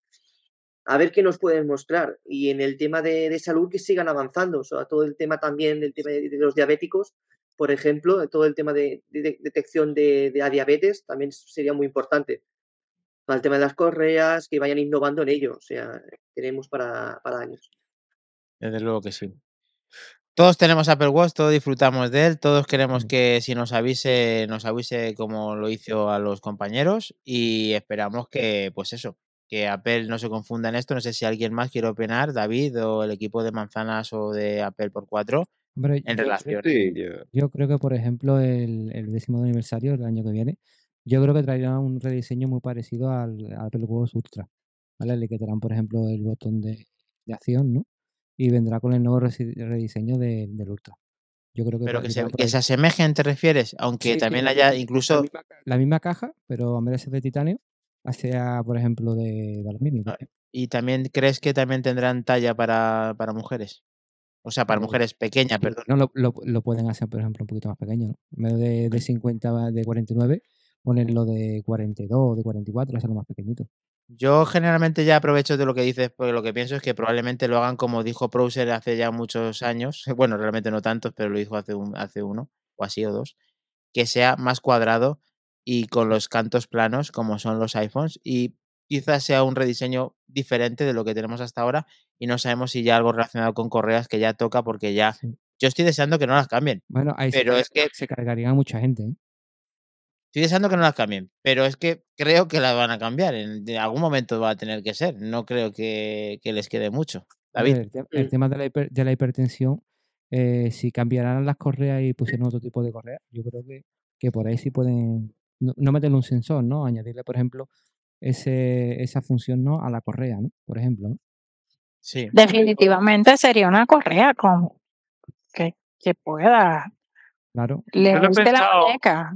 A ver qué nos pueden mostrar. Y en el tema de, de salud, que sigan avanzando. O sea, todo el tema también del tema de los diabéticos, por ejemplo, todo el tema de, de- de detección de, de a diabetes también sería muy importante. Para el tema de las correas, que vayan innovando en ello. O sea, tenemos para, para años. desde luego que sí. Todos tenemos Apple Watch, todos disfrutamos de él, todos queremos Mm. que si nos avise, nos avise como lo hizo a los compañeros y esperamos que, pues eso, que Apple no se confunda en esto. No sé si alguien más quiere opinar, David o el equipo de manzanas o de Apple por 4 Hombre, en yo, relación. Sí, yo- yo creo que, por ejemplo, el, el décimo aniversario del año que viene, yo creo que traerá un rediseño muy parecido al, al Apple Watch Ultra. ¿Vale? Le quitarán, por ejemplo, el botón de, de acción, ¿no? Y vendrá con el nuevo rediseño de- del Ultra. Yo creo que Pero que se, que se asemejen, ¿te refieres? Aunque Sí, también haya la incluso... misma, la misma caja, pero en vez de ser de titanio, sea, por ejemplo, de, de aluminio. ah. ¿Y también crees que también tendrán talla para, para mujeres? O sea, para mujeres pequeñas, perdón. no lo, lo, lo pueden hacer, por ejemplo, un poquito más pequeño, ¿no? En vez de, de 50, va- de 49, ponerlo de 42, de 44, hacerlo más pequeñito. Yo generalmente ya aprovecho de lo que dices, porque lo que pienso es que probablemente lo hagan como dijo Prouser hace ya muchos años, [LAUGHS] bueno, realmente no tantos, pero lo dijo hace, un, hace uno, o así, o dos, que sea más cuadrado y con los cantos planos como son los iPhones y quizás sea un rediseño diferente de lo que tenemos hasta ahora y no sabemos si ya algo relacionado con correas que ya toca porque ya Sí. yo estoy deseando que no las cambien, Bueno, ahí se, pero carga- es que se cargarían a mucha gente, ¿eh? Estoy deseando que no las cambien, pero es que creo que las van a cambiar. En algún momento va a tener que ser. No creo que, que les quede mucho. David, el, te- el Mm. tema de la, hiper- de la hipertensión, eh, si cambiaran las correas y pusieran otro tipo de correa, yo creo que, que por ahí sí pueden, no, no meterle un sensor, ¿no? Añadirle, por ejemplo, ese, esa función, ¿no? A la correa, ¿no? Por ejemplo, ¿no? sí. Definitivamente sería una correa con que, que pueda Claro. Yo he leerte la pensado, muñeca.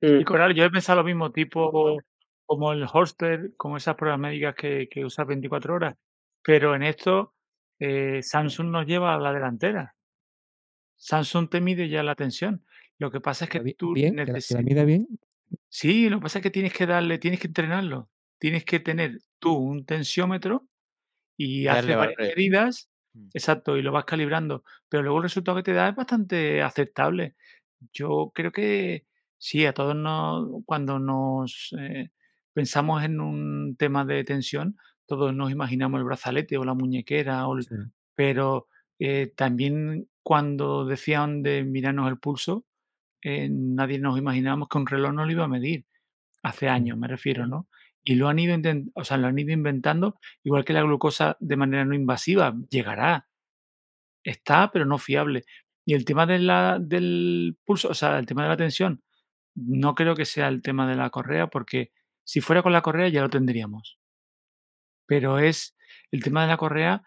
y Mm. Coral, yo he pensado lo mismo, tipo como el Holster, como esas pruebas médicas que, que usas 24 horas. Pero en esto, eh, Samsung nos lleva a la delantera. Samsung te mide ya la tensión. Lo que pasa es Que tú bien, que la, que la necesitas. mida bien, Sí, lo que pasa es que tienes que darle, tienes que entrenarlo. Tienes que tener tú un tensiómetro y haces varias valores. medidas, Mm. exacto, y lo vas calibrando. Pero luego el resultado que te da es bastante aceptable. Yo creo que sí, a todos nos, cuando nos, eh, pensamos en un tema de tensión, todos nos imaginamos el brazalete o la muñequera, o el- Sí. pero eh, también cuando decían de mirarnos el pulso, eh, nadie nos imaginábamos que un reloj no lo iba a medir. Hace años, me refiero, ¿no? Y lo han ido o sea, lo han ido inventando, igual que la glucosa de manera no invasiva, llegará. Está, pero no fiable. Y el tema de la del pulso, o sea, el tema de la tensión, no creo que sea el tema de la correa, porque si fuera con la correa ya lo tendríamos. Pero es el tema de la correa,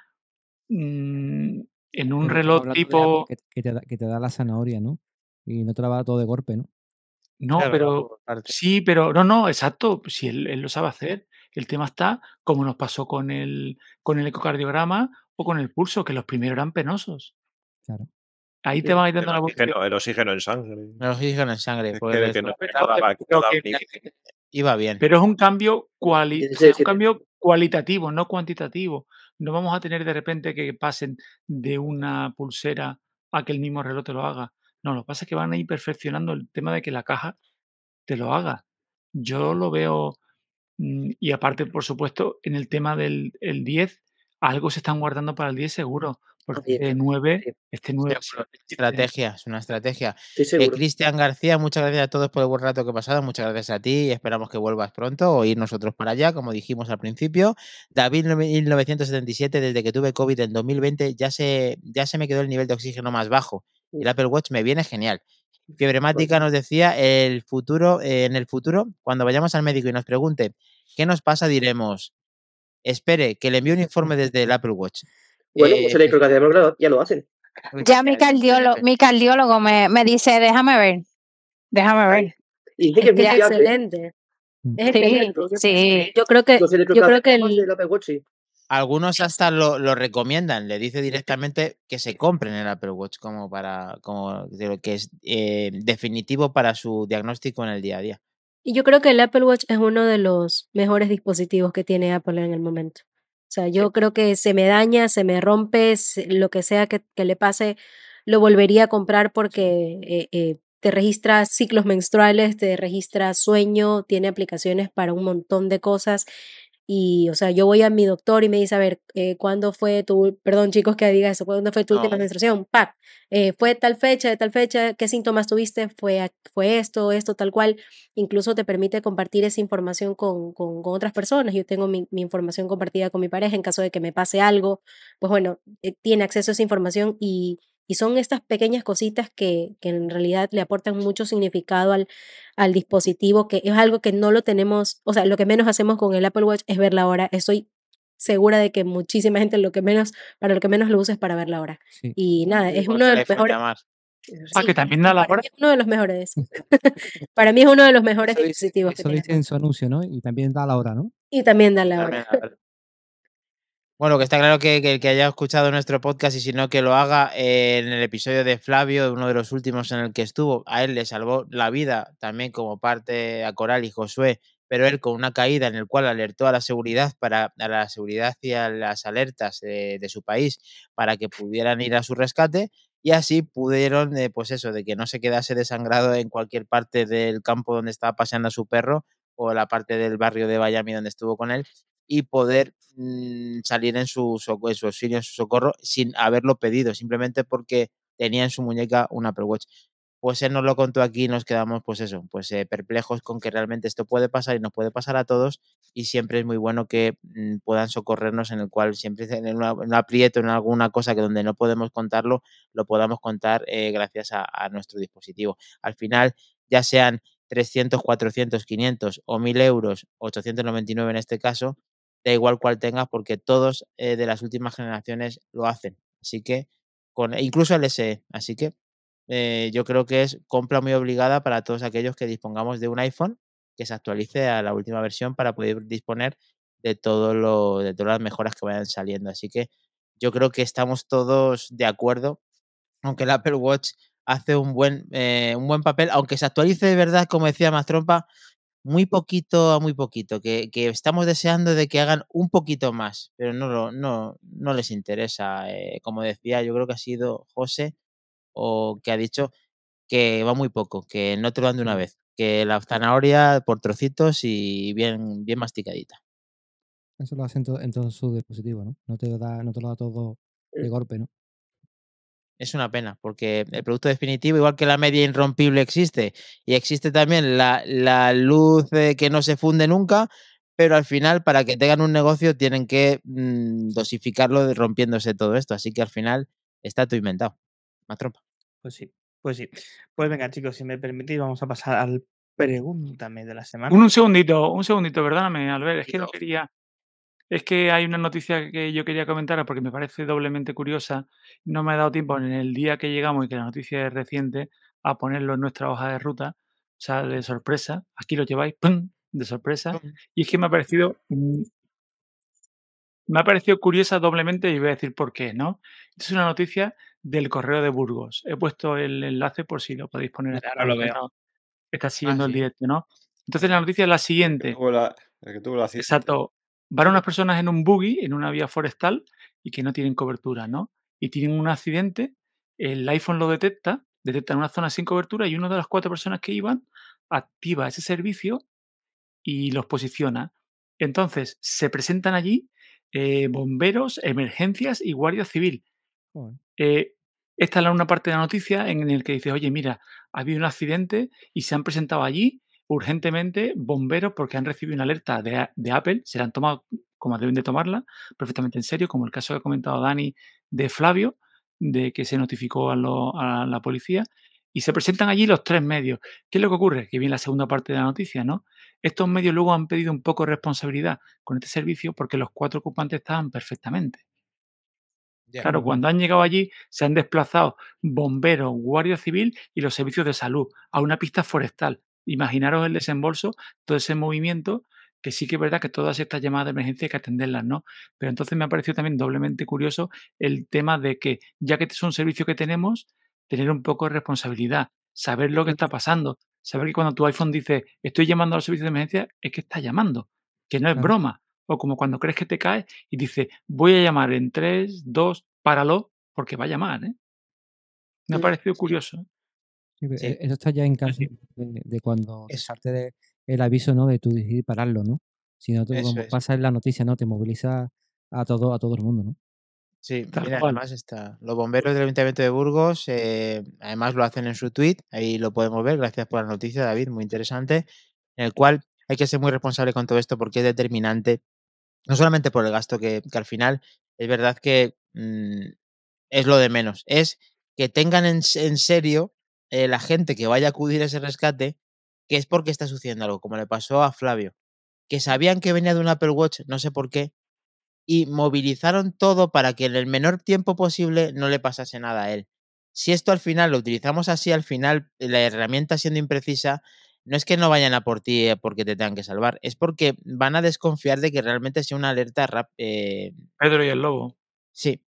mm, en un reloj tipo que, que te da, que te da la zanahoria, ¿no? Y no te la va a dar todo de golpe, ¿no? No, Claro, pero sí, pero no, no, exacto, si él él lo sabe hacer. El tema está, como nos pasó con el con el ecocardiograma o con el pulso, que los primeros eran penosos. Claro. Ahí te van a ir El dando la oxígeno, el oxígeno en sangre. El oxígeno en sangre. Es Pues no, iba bien. pero es un cambio cuali es sí. un cambio cualitativo, no cuantitativo. No vamos a tener de repente que pasen de una pulsera a que el mismo reloj te lo haga. No, lo que pasa es que van a ir perfeccionando el tema de que la caja te lo haga. Yo lo veo, mm, y aparte, por supuesto, en el tema del el 10, algo se están guardando para el 10 seguro, porque este 9 sí. este 9 Seguro, Estrategia, es una estrategia. Eh. Cristian García, muchas gracias a todos por el buen rato que he pasado. Muchas gracias a ti y esperamos que vuelvas pronto o ir nosotros para allá, como dijimos al principio. David 1977, desde que tuve COVID en 2020, ya se, ya se me quedó el nivel de oxígeno más bajo. Y el. Apple Watch me viene genial. Fiebremática nos decía, el futuro, eh, en el futuro, cuando vayamos al médico y nos pregunte qué nos pasa, diremos, espere, que le envíe un informe desde el Apple Watch. Bueno, pues Eh, el electrocardiograma ya lo hacen. Ya mi cardiólogo, mi cardiólogo me, me dice, déjame ver, déjame ver. Y dice que Es excelente. Es Sí, sí. yo creo que, yo creo que el, del Apple Watch, sí. Algunos hasta lo, lo recomiendan, le dice directamente que se compren el Apple Watch como para como de lo que es eh, definitivo para su diagnóstico en el día a día. Y yo creo que el Apple Watch es uno de los mejores dispositivos que tiene Apple en el momento. O sea, yo creo que se me daña, se me rompe, lo que sea que, que le pase, lo volvería a comprar porque eh, eh, te registra ciclos menstruales, te registra sueño, tiene aplicaciones para un montón de cosas. Y, o sea, yo voy a mi doctor y me dice, a ver, eh, ¿cuándo fue tu, perdón chicos que diga eso, ¿cuándo fue tu última No. menstruación? ¡Pac! Eh, fue tal fecha, de tal fecha, ¿qué síntomas tuviste? Fue, fue esto, esto, tal cual. Incluso te permite compartir esa información con, con, con otras personas. Yo tengo mi, mi información compartida con mi pareja en caso de que me pase algo. Pues bueno, eh, tiene acceso a esa información y, y son estas pequeñas cositas que, que en realidad le aportan mucho significado al, al dispositivo, que es algo que no lo tenemos, o sea, lo que menos hacemos con el Apple Watch es ver la hora. Estoy segura de que muchísima gente lo que menos, para lo que menos lo usa es para ver la hora. Sí. Y nada, es Por uno de los mejores. llamar. Ah, sí, que también da la hora. es uno de los mejores. [LAUGHS] [LAUGHS] para mí es uno de los mejores Eso dice, dispositivos que eso tiene dice en su anuncio, ¿no? Y también da la hora, ¿no? Y también da la También, hora. Bueno, que está claro que, que el que haya escuchado nuestro podcast y si no que lo haga eh, en el episodio de Flavio, uno de los últimos en el que estuvo, a él le salvó la vida también como parte a Coral y Josué, pero él con una caída en el cual alertó a la seguridad para a la seguridad y a las alertas de, de su país para que pudieran ir a su rescate y así pudieron, eh, pues eso, de que no se quedase desangrado en cualquier parte del campo donde estaba paseando a su perro o la parte del barrio de Miami donde estuvo con él y poder mm, salir en su, en su auxilio, en su socorro, sin haberlo pedido, simplemente porque tenía en su muñeca un Apple Watch. Pues él nos lo contó aquí y nos quedamos, pues eso, pues eh, perplejos con que realmente esto puede pasar y nos puede pasar a todos y siempre es muy bueno que mm, puedan socorrernos en el cual siempre en un aprieto, en alguna cosa que donde no podemos contarlo, lo podamos contar eh, gracias a, a nuestro dispositivo. Al final, ya sean 300, 400, 500 o 1000 euros, 899 en este caso, da igual cuál tengas porque todos eh, de las últimas generaciones lo hacen. Así que, con, incluso el SE. Así que eh, yo creo que es compra muy obligada para todos aquellos que dispongamos de un iPhone que se actualice a la última versión para poder disponer de todo lo, de todas las mejoras que vayan saliendo. Así que yo creo que estamos todos de acuerdo aunque el Apple Watch hace un buen, eh, un buen papel, aunque se actualice de verdad, como decía Mastrompa, muy poquito a muy poquito, que, que estamos deseando de que hagan un poquito más, pero no, lo, no, no les interesa. eh, como decía, yo creo que ha sido José o que ha dicho que va muy poco, que no te lo dan de una vez. que la zanahoria por trocitos y bien, bien masticadita. Eso lo hace en, to- en todos sus dispositivos, ¿no? No te, lo da, no te lo da todo de Eh. golpe, ¿no? Es una pena, porque el producto definitivo, igual que la media irrompible existe, y existe también la, la luz que no se funde nunca, pero al final, para que tengan un negocio, tienen que mm, dosificarlo rompiéndose todo esto. Así que al final está todo inventado. Más trompa. Pues sí, pues sí. Pues venga, chicos, si me permitís, vamos a pasar al pregúntame de la semana. Un, un segundito, un segundito, perdóname, Albert, es que no quería. Es que hay una noticia que yo quería comentar porque me parece doblemente curiosa. No me ha dado tiempo en el día que llegamos y que la noticia es reciente a ponerlo en nuestra hoja de ruta, o sea, de sorpresa. Aquí lo lleváis, ¡pum! de sorpresa. Y es que me ha parecido mm, me ha parecido curiosa doblemente y voy a decir por qué, ¿no? Es una noticia del Correo de Burgos. He puesto el enlace por si lo podéis poner ahora lo veo. ¿no? Estás siguiendo el sí. directo, ¿no? Entonces la noticia es la El que siguiente. tuvo la, el que tuvo la accidente. Exacto. Van unas personas en un buggy, en una vía forestal, y que no tienen cobertura, ¿no? Y tienen un accidente, el iPhone lo detecta, detecta una zona sin cobertura y una de las cuatro personas que iban activa ese servicio y los posiciona. Entonces, se presentan allí eh, bomberos, emergencias y guardia civil. Eh, esta es la- una parte de la noticia en el que dice, oye, mira, ha habido un accidente y se han presentado allí urgentemente bomberos porque han recibido una alerta de, Apple, se la han tomado como deben de tomarla, perfectamente en serio, como el caso que ha comentado Dani de Flavio, de que se notificó a, lo- a la policía, y se presentan allí los tres medios. ¿Qué es lo que ocurre? Que viene la segunda parte de la noticia, ¿no? Estos medios luego han pedido un poco de responsabilidad con este servicio porque los cuatro ocupantes estaban perfectamente. Claro, cuando han llegado allí se han desplazado bomberos, guardia civil y los servicios de salud a una pista forestal. Imaginaros el desembolso, todo ese movimiento, que sí que es verdad que todas estas llamadas de emergencia hay que atenderlas, ¿no? Pero entonces me ha parecido también doblemente curioso el tema de que, ya que es un servicio que tenemos, tener un poco de responsabilidad, saber lo que está pasando, saber que cuando tu iPhone dice estoy llamando al servicio de emergencia, es que está llamando, que no es Claro. broma. O como cuando crees que te caes y dice voy a llamar en 3, 2, páralo, porque va a llamar, ¿eh? Me ha parecido curioso. Sí, e- Eso está ya en caso sí. de, de cuando te salte de- el aviso, ¿no? De tu decidir pararlo, ¿no? Si no, tú, como es. pasa en la noticia, ¿no? Te moviliza a todo, a todo el mundo, ¿no? Sí, mira, además está. Los bomberos del Ayuntamiento de Burgos, eh, además lo hacen en su tweet, ahí lo podemos ver, gracias por la noticia, David, muy interesante, en el cual hay que ser muy responsable con todo esto porque es determinante, no solamente por el gasto, que, que al final es verdad que mm, es lo de menos, es que tengan en, en serio eh, la gente que vaya a acudir a ese rescate, que es porque está sucediendo algo, como le pasó a Flavio, que sabían que venía de un Apple Watch, no sé por qué, y movilizaron todo para que en el menor tiempo posible no le pasase nada a él. Si esto al final lo utilizamos así, al final la herramienta siendo imprecisa, no es que no vayan a por ti eh, porque te tengan que salvar, es porque van a desconfiar de que realmente sea una alerta rap eh, Pedro y el lobo. sí,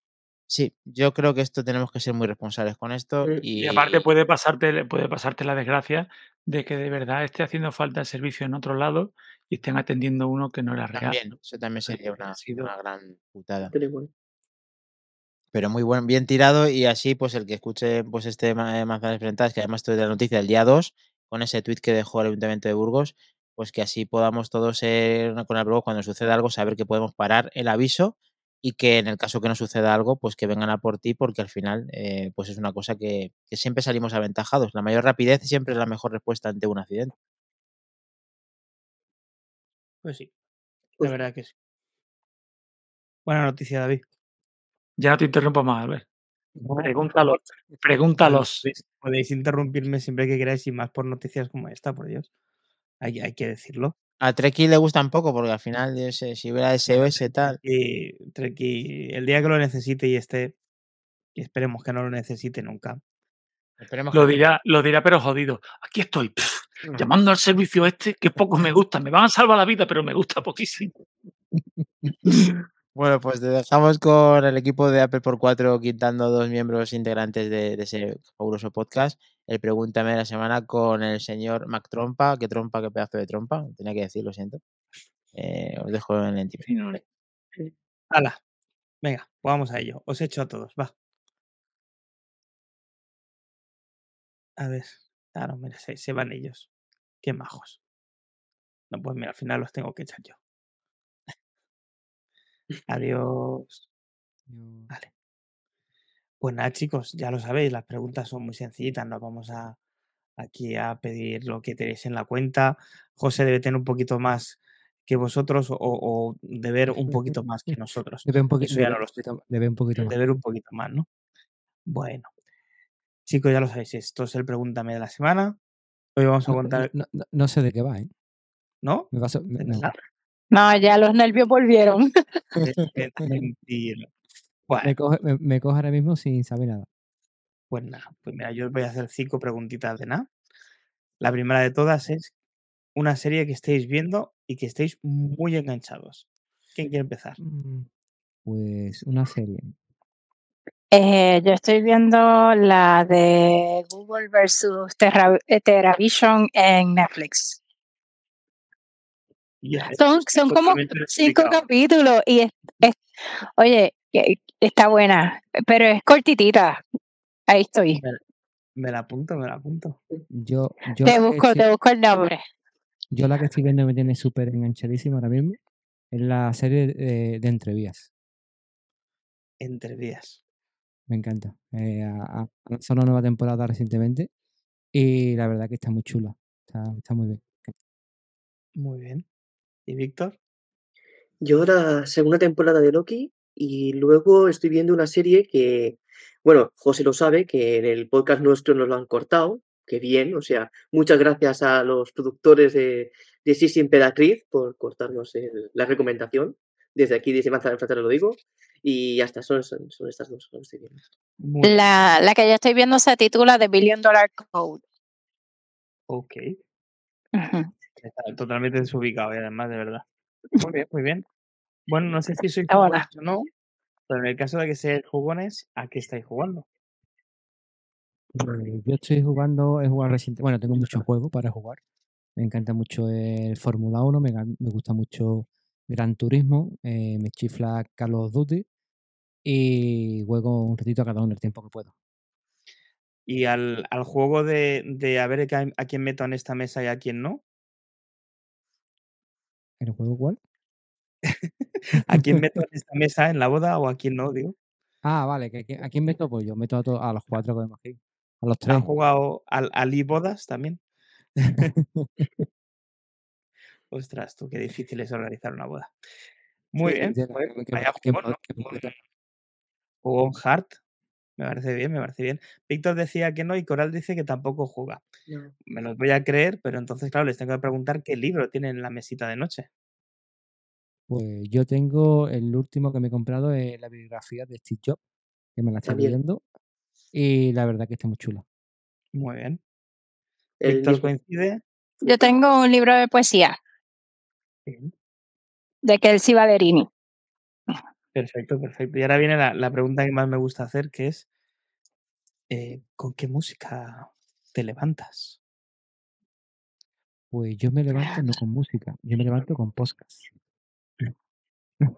sí, yo creo que esto tenemos que ser muy responsables con esto Mm, Y aparte puede pasarte, puede pasarte la desgracia de que de verdad esté haciendo falta el servicio en otro lado y estén atendiendo uno que no era real. eso también sería una, gran putada. Pero muy buen, bien tirado y así pues el que escuche pues este eh, Manzanas Enfrentadas, que además tuve la noticia del día 2, con ese tuit que dejó el Ayuntamiento de Burgos, pues que así podamos todos ser con el Burgos cuando suceda algo, saber que podemos parar el aviso y que en el caso que no suceda algo, pues que vengan a por ti porque al final eh, pues es una cosa que, que siempre salimos aventajados. La mayor rapidez siempre es la mejor respuesta ante un accidente. Pues sí, la verdad que sí. Buena noticia, David. Ya no te interrumpo más, Albert. Pregúntalos. Pregúntalos. podéis, podéis interrumpirme siempre que queráis y más por noticias como esta, por Dios. Hay, hay que decirlo. A Treki le gustan poco porque al final si hubiera SOS tal, Y Treki, el día que lo necesite y esté, y esperemos que no lo necesite nunca. esperemos Lo dirá, lo dirá, pero jodido. Aquí estoy, llamando al servicio este, que poco me gusta. Me van a salvar la vida, pero me gusta poquísimo. [LAUGHS] Bueno, pues te dejamos con el equipo de Apple por 4 quitando dos miembros integrantes de, de ese fabuloso podcast. El Pregúntame de la semana con el señor Mac Trompa. Qué trompa, qué pedazo de trompa. Tenía que decir, lo siento. Eh, os dejo en el Sí, no, ¡Hala! Venga, pues vamos a ello. Os echo a todos, va. A ver. Claro, mira, se, se van ellos. Qué majos. No, pues mira, al final los tengo que echar yo. [LAUGHS] Adiós. Vale. Pues nada, chicos, ya lo sabéis, las preguntas son muy sencillitas, no vamos a aquí a pedir lo que tenéis en la cuenta. José debe tener un poquito más que vosotros o, o de ver un poquito más que nosotros. Veo un poquito, Eso ya no lo sé. veo un poquito más. De ver un poquito más, ¿no? Bueno. Chicos, ya lo sabéis, esto es el Pregúntame de la semana. Hoy vamos a No, contar, no- no- no sé de qué va, ¿eh? ¿no? Me paso- me- ¿De no. ya los nervios volvieron. [LAUGHS] Mentira. Bueno, Me coge, me, me coge ahora mismo sin saber nada. pues nada, pues mira, yo os voy a hacer cinco preguntitas de nada. La primera de todas es una serie que estéis viendo y que estéis muy enganchados. ¿Quién quiere empezar? Mm, Pues una serie. Eh, yo estoy viendo la de Google versus Terra, eh, TerraVision en Netflix. Son, son como cinco capítulos y es, es- oye, está buena, pero es cortitita. Ahí estoy. Me, me la apunto, me la apunto. Yo, yo, Te busco, estoy, te busco el nombre. yo la que estoy viendo me tiene súper enganchadísimo ahora mismo. Es la serie de, de Entrevías. Entre días. Me encanta. Eh, lanzado una nueva temporada recientemente y la verdad que está muy chula. Está, está muy bien. Muy bien. ¿Y Víctor? Yo la segunda temporada de Loki y luego estoy viendo una serie que, bueno, José lo sabe, que en el podcast nuestro nos lo han cortado, que bien, o sea, muchas gracias a los productores de, de Sisi Emperatriz por cortarnos el- la recomendación. Desde aquí, desde Manzana Fratera lo digo. Y ya está, son, son, son estas dos que estoy viendo. La, la que yo estoy viendo se titula The Billion Dollar Code. Ok. Está totalmente desubicado y además, de verdad. Muy bien, muy bien. Bueno, no sé si sois jugones o no, pero en el caso de que seáis jugones, ¿a qué estáis jugando? Yo estoy jugando, he jugado reciente, bueno, tengo muchos juegos para jugar. Me encanta mucho el Fórmula 1, me, gusta mucho Gran Turismo, eh, me chifla Call of Duty y juego un ratito a cada uno el tiempo que puedo. Y al, al juego de, de a ver a, a quién meto en esta mesa y a quién no, ¿El juego cuál? [LAUGHS] ¿a quién [LAUGHS] meto en esta mesa en la boda o a quién no? Digo. Ah, vale, que, ¿a quién meto? Pues yo meto a, to- a los cuatro que aquí. A los ¿Han tres. jugado al, al bodas también? [LAUGHS] Ostras, tú, qué difícil es organizar una boda. Muy Sí, bien. que- Jugón- Jugón hard. Me parece bien, me parece bien. Víctor decía que no y Coral dice que tampoco juega. No. Me los voy a creer, pero entonces, claro, les tengo que preguntar qué libro tienen en la mesita de noche. Pues yo tengo el último que me he comprado es la bibliografía de Steve Jobs, que me la estoy También. leyendo y la verdad que está muy chula. Muy bien. El Víctor mismo. coincide. Yo tengo un libro de poesía Bien, de Kelsey Ballerini. Perfecto, perfecto. Y ahora viene la, la pregunta que más me gusta hacer, que es eh, ¿con qué música te levantas? Pues yo me levanto no con música, yo me levanto con podcast.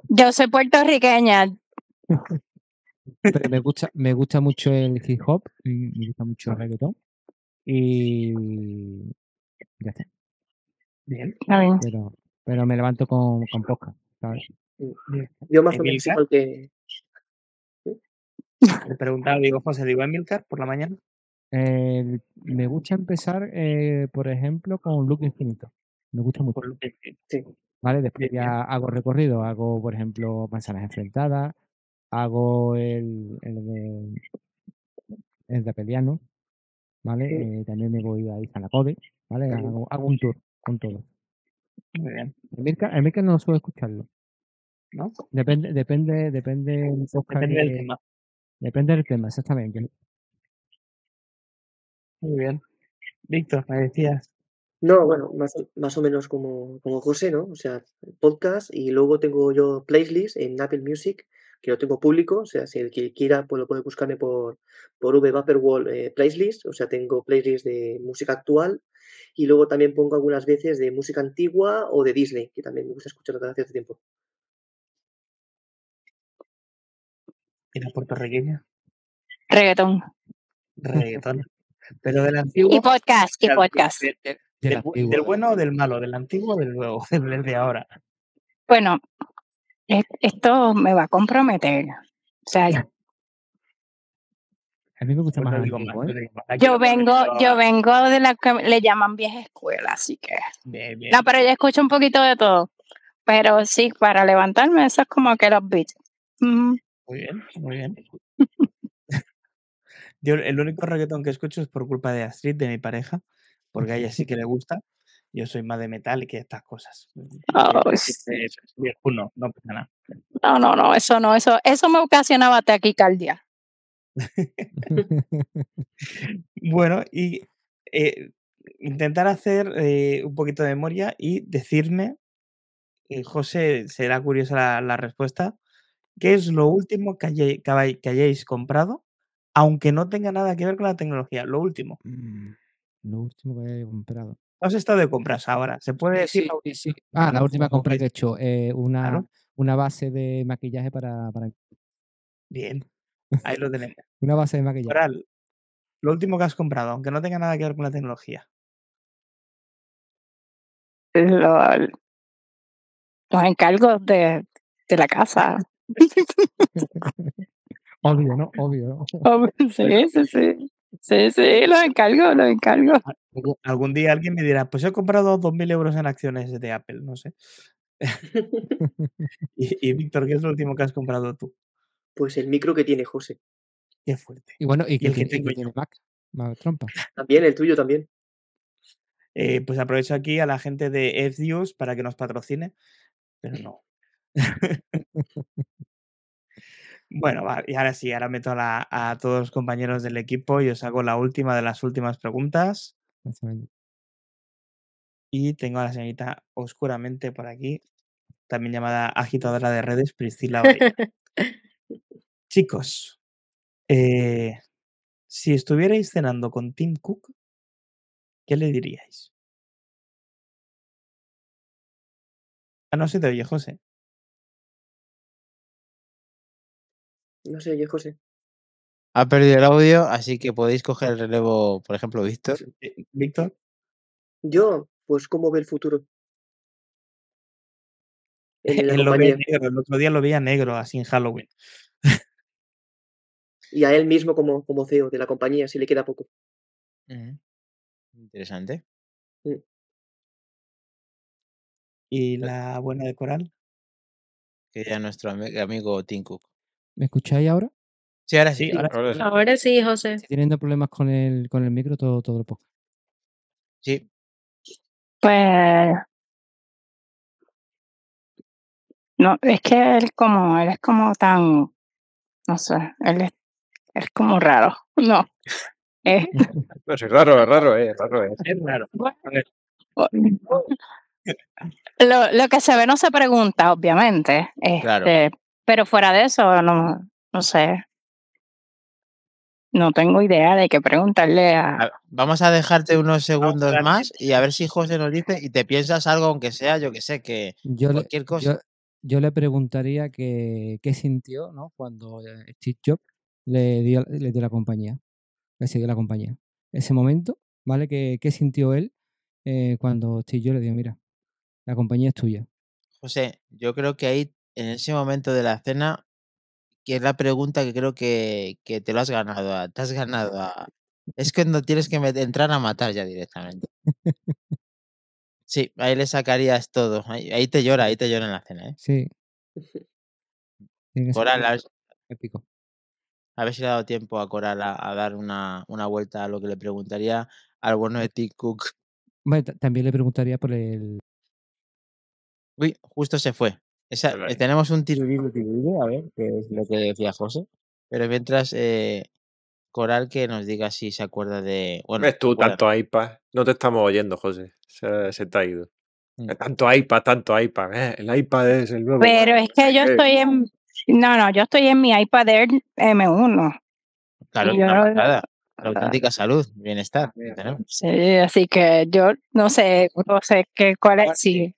Yo soy puertorriqueña. Pero me gusta, me gusta mucho el hip hop, y me gusta mucho el reggaetón y ya está. Bien. Pero, pero me levanto con, con podcast, ¿sabes? Yo más o menos igual que... [LAUGHS] le preguntaba, digo, José, digo, Emilcar, por la mañana. El- me gusta empezar, eh, por ejemplo, con Look Infinito. Me gusta mucho. Por lo que- Sí. ¿Vale? Después bien. ya hago recorrido, hago, por ejemplo, manzanas enfrentadas, hago el, el de el de Apeliano, ¿vale? Sí. Eh, también me voy a Izanacode, ¿vale? Hago, hago un tour con todo. Muy bien. El Mirka no suelo escucharlo. ¿No? Depende, depende, depende Depende del tema. depende del tema, exactamente. Muy bien. Víctor, me decías. No, bueno, más, o- más o menos como, como José, ¿no? O sea, podcast y luego tengo yo playlist en Apple Music, que lo tengo público, o sea, si el que quiera pues lo puede buscarme por, por V Vaporwall eh, playlist, o sea, tengo playlist de música actual y luego también pongo algunas veces de música antigua o de Disney, que también me gusta escuchar desde hace tiempo. ¿Y la puertorriqueña? reggaetón. Reggaetón. Pero del Y antiguo. podcast, y podcast. de- de- Del, Del, bu- antiguo. del bueno o del malo, del antiguo o del nuevo, [LAUGHS] del de ahora. Bueno, es- esto me va a comprometer. O sea, [LAUGHS] A mí me gusta Pues más digo más, antiguo, ¿eh? más. Yo vengo, yo vengo de la que le llaman vieja escuela, así que. Bien, bien. No, pero yo escucho un poquito de todo. Pero sí, para levantarme, eso es como que los beats. Ujú. Muy bien, muy bien. [LAUGHS] Yo el único reggaetón que escucho es por culpa de Astrid, de mi pareja, porque a ella sí que le gusta. Yo soy más de metal que estas cosas. Oh, Porque sí. eso es viejuno, no pasa nada. No, no, no, eso no, eso, eso me ocasionaba taquicardia. [LAUGHS] Bueno, y eh, intentar hacer eh, un poquito de memoria y decirme, y José, será curiosa la, la respuesta, ¿qué es lo último que, haye- que hay- que hayáis comprado, aunque no tenga nada que ver con la tecnología? Lo último. Mm, Lo último que he comprado. No has estado de compras ahora. ¿Se puede decir sí, la sí, Ah, la última compra que- he hecho, eh, una, Claro. una base de maquillaje para, para Bien, ahí lo tenemos. [LAUGHS] una base de maquillaje. Coral, lo último que has comprado, aunque no tenga nada que ver con la tecnología. Lo- los encargos de, de la casa. [LAUGHS] Obvio, ¿no? Obvio, ¿no? [LAUGHS] Oh, Sí, sí, sí. Sí, sí, los encargos, los encargos. Algún- Algún día alguien me dirá, pues he comprado 2.000 euros en acciones de Apple, no sé. [LAUGHS] [LAUGHS] y, y, Víctor, ¿qué es lo último que has comprado tú? Pues el micro que tiene José. Qué fuerte. Y bueno, y Y que el que que tiene Mac, Mac trompa. También, el tuyo también. Eh, pues aprovecho aquí a la gente de Evdius para que nos patrocine, pero no. [LAUGHS] Bueno, va, y ahora sí, ahora meto a, la- a todos los compañeros del equipo y os hago la última de las últimas preguntas. Y tengo a la señorita oscuramente por aquí, también llamada agitadora de redes, Priscila. [LAUGHS] Chicos, eh, si estuvierais cenando con Tim Cook, ¿qué le diríais? Ah, no se te oye, José. No sé, oye, José. Ha perdido el audio, así que podéis coger el relevo, por ejemplo, Víctor. Eh, Víctor, Yo, pues, ¿cómo ve el futuro? [LAUGHS] En la él lo ve negro, el otro día lo veía negro, así en Halloween. Y a él mismo como, como CEO de la compañía, si le queda poco. Interesante. Y la buena de Coral, Que ya nuestro ami- amigo Tim Cook. ¿Me escucháis ahora? Sí, ahora sí. sí, ahora Ahora sí. Ahora sí, José. Estoy teniendo problemas con el, con el micro todo, todo el poco. Sí. Pues. No, es que él como, él es como tan, no sé, él es, es como raro. [LAUGHS] No. Eh, [LAUGHS] es raro, es raro, eh, es raro, eh. es raro. lo, lo que se ve no se pregunta, obviamente. Claro. Pero fuera de eso, no, no sé. No tengo idea de qué preguntarle a. A- Vamos a dejarte unos segundos más y a ver si José nos dice y te piensas algo, aunque sea, yo que sé, que Yo le, cualquier cosa. yo, yo le preguntaría que, qué sintió ¿no? cuando eh, Steve Jobs le dio, le dio la compañía, le siguió la compañía. Ese momento, ¿vale? ¿Qué, qué sintió él eh, cuando Steve Jobs le dio, mira, la compañía es tuya? José, yo creo que ahí, en ese momento de la cena, que es la pregunta que creo que, que te lo has ganado, a- te has ganado a... Es cuando tienes que entrar a matar ya directamente. Sí, ahí le sacarías todo. Ahí, ahí te llora, ahí te llora en la cena, ¿eh? Sí. Coral, a ver, épico. a ver si le ha dado tiempo a Coral a, a dar una, una vuelta a lo que le preguntaría al bueno de Tim Cook. También le preguntaría por el... Uy, justo se fue. Esa- eh, tenemos un tiruliro, tiruliro, a ver, que es lo que decía José. Pero mientras, eh, Coral que nos diga si se acuerda de. Bueno, ¿Ves tú, tanto iPad? No te estamos oyendo, José. Se, se te ha ido. Mm. Tanto iPad, tanto iPad. eh, El iPad es el nuevo. Pero es que yo Eh, estoy en. No, no, yo estoy en mi iPad Air M1. Claro, yo no- pasada. La auténtica salud, bienestar. Sí, así que yo no sé, no sé qué, cuál es, sí,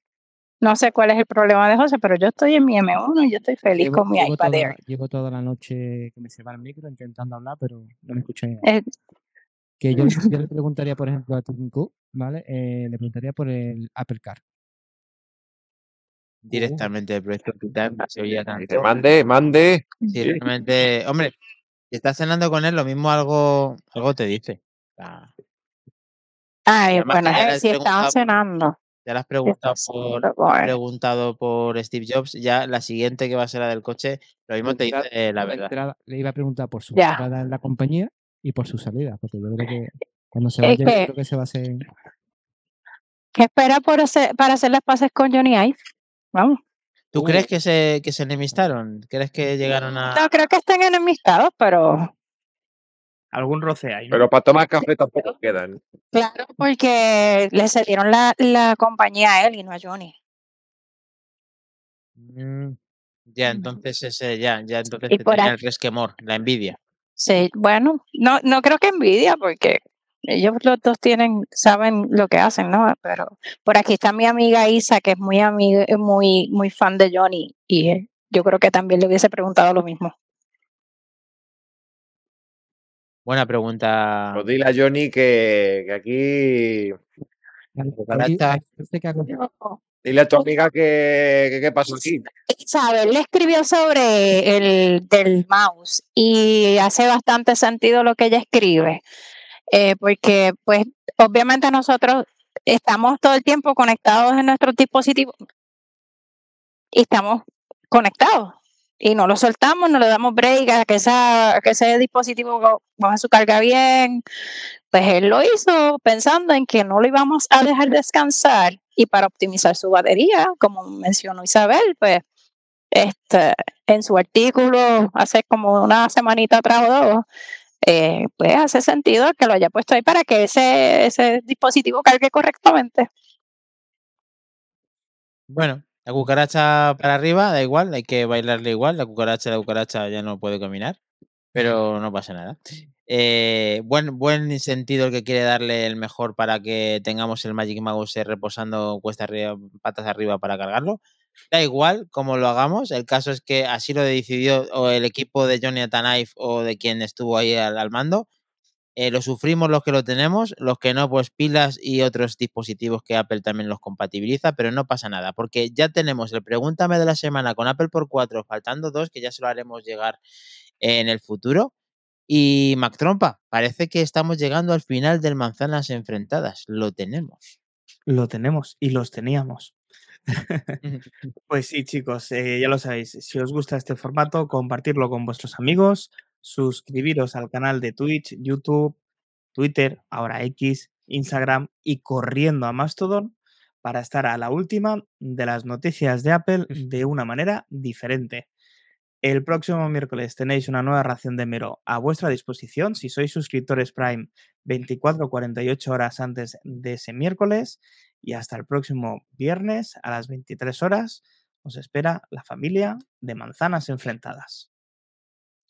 no sé cuál es el problema de José, pero yo estoy en mi M1 y yo estoy feliz Llevo, con mi llevo iPad toda, Air. llevo toda la noche que me se va el micro intentando hablar, pero no me escuché. Eh, Que yo, yo le [LAUGHS] preguntaría, por ejemplo, a Tim Cook, ¿vale? Eh, le preguntaría por el Apple Car. Directamente del proyecto Titan, se oía tanto. mande, mande. Sí, realmente, hombre, si estás cenando con él, lo mismo algo, algo te dice. Sea, Ay, Además bueno, si estaban preguntado- cenando. Ya le has preguntado por, bueno. preguntado por Steve Jobs, ya la siguiente que va a ser la del coche, lo mismo te dice la la verdad. entrada- le iba a preguntar por su Ya. entrada en la compañía y por su salida, porque yo creo que cuando se vaya, que- creo que se va a hacer. ¿Qué espera por hacer, para hacer las paces con Johnny Ive? Vamos. ¿Tú crees que se, que se enemistaron? ¿Crees que llegaron a...? No creo que estén enemistados, pero Algún roce hay, ¿no? Pero para tomar café tampoco quedan. claro, porque le cedieron la, la compañía a él y no a Johnny. Mm, ya, entonces ese, ya, ya, entonces Y te por tenía ahí- el resquemor, la envidia. Sí, bueno, no, no creo que envidia, porque ellos los dos tienen, saben lo que hacen, ¿no? Pero por aquí está mi amiga Isa, que es muy amiga, muy, muy fan de Johnny, y eh, yo creo que también le hubiese preguntado lo mismo. Buena pregunta. Pues dile a Johnny que, que aquí. Que ha- Dile a tu amiga que, que qué pasó aquí. Isabel le escribió sobre el del mouse y hace bastante sentido lo que ella escribe, eh, porque pues obviamente nosotros estamos todo el tiempo conectados en nuestros dispositivos y estamos conectados y no lo soltamos, no le damos break a que, esa, que ese dispositivo coja su carga bien. Pues él lo hizo pensando en que no lo íbamos a dejar descansar y para optimizar su batería, como mencionó Isabel, pues este, en su artículo hace como una semanita atrás o dos, eh, pues hace sentido que lo haya puesto ahí para que ese, ese dispositivo cargue correctamente. Bueno, la cucaracha para arriba, da igual, hay que bailarle igual. La cucaracha, la cucaracha ya no puede caminar, pero no pasa nada. Eh, buen, buen sentido el que quiere darle el mejor para que tengamos el Magic Mouse reposando cuesta arriba, patas arriba para cargarlo. Da igual cómo lo hagamos, el caso es que así lo decidió o el equipo de Johnny Atanife o de quien estuvo ahí al mando. Eh, lo sufrimos los que lo tenemos, los que no, pues pilas y otros dispositivos que Apple también los compatibiliza, pero no pasa nada, porque ya tenemos el Pregúntame de la semana con Apple por 4, faltando dos, que ya se lo haremos llegar en el futuro. Y Mac Trompa, parece que estamos llegando al final del Manzanas Enfrentadas. Lo tenemos. Lo tenemos y los teníamos. [LAUGHS] [LAUGHS] Pues sí, chicos, eh, ya lo sabéis. Si os gusta este formato, compartirlo con vuestros amigos, suscribiros al canal de Twitch, YouTube, Twitter, ahora X, Instagram y corriendo a Mastodon para estar a la última de las noticias de Apple de una manera diferente. El próximo miércoles tenéis una nueva ración de Mero a vuestra disposición. Si sois suscriptores Prime, 24 o 48 horas antes de ese miércoles. Y hasta el próximo viernes a las 23 horas os espera la familia de manzanas enfrentadas.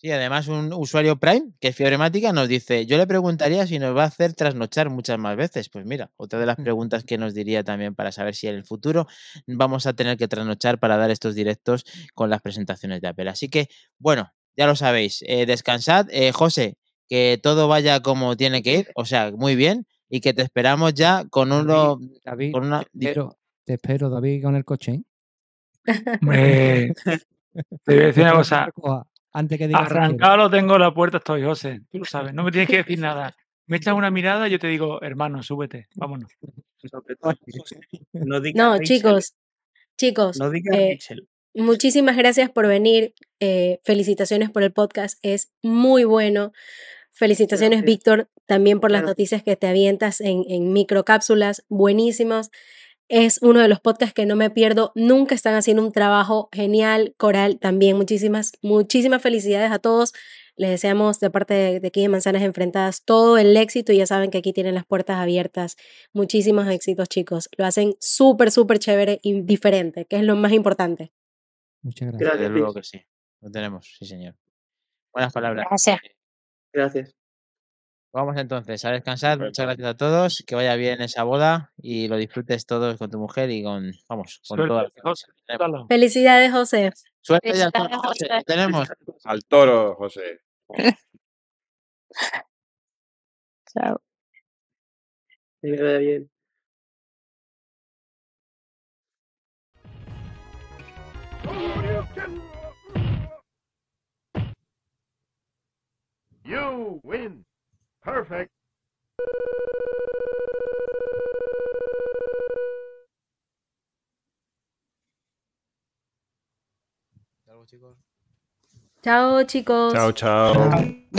Sí, además un usuario Prime, que es fibremática, nos dice, yo le preguntaría si nos va a hacer trasnochar muchas más veces. Pues mira, otra de las preguntas que nos diría también para saber si en el futuro vamos a tener que trasnochar para dar estos directos con las presentaciones de Apple. Así que, bueno, ya lo sabéis, eh, descansad. Eh, José, que todo vaya como tiene que ir, o sea, muy bien, y que te esperamos ya con uno... David, Con una, te, espero, te espero, David, con el coche. ¿eh? Hombre, [LAUGHS] te voy a decir una cosa. Antes que digas. Arrancado lo tengo en la puerta, estoy, José. Tú lo sabes, no me tienes que decir [LAUGHS] nada. Me echas una mirada y yo te digo, hermano, súbete, vámonos. No [LAUGHS] digas No, chicos, chicos, No digas eh, muchísimas gracias por venir. eh, felicitaciones por el podcast, es muy bueno. Felicitaciones, Gracias. Víctor, también por las Gracias. noticias que te avientas en, en microcápsulas, buenísimos. Es uno de los podcasts que no me pierdo. Nunca están haciendo un trabajo genial. Coral, también muchísimas, muchísimas felicidades a todos. Les deseamos de parte de, de aquí de Manzanas Enfrentadas todo el éxito y ya saben que aquí tienen las puertas abiertas. Muchísimos éxitos, chicos. Lo hacen súper, súper chévere y diferente, que es lo más importante. Muchas gracias. Gracias, Desde luego que sí. Lo tenemos, sí, señor. Buenas palabras. Gracias. Gracias. Vamos entonces a descansar. Muchas gracias a todos. Que vaya bien esa boda y lo disfrutes todos con tu mujer y con, vamos, con toda Suerte, José. Dalo. Felicidades, José. Suerte ya. José. Tenemos. Al toro, José. [LAUGHS] Chao. Que vaya bien. You win. Perfect. Chao, chicos. Chao, chao.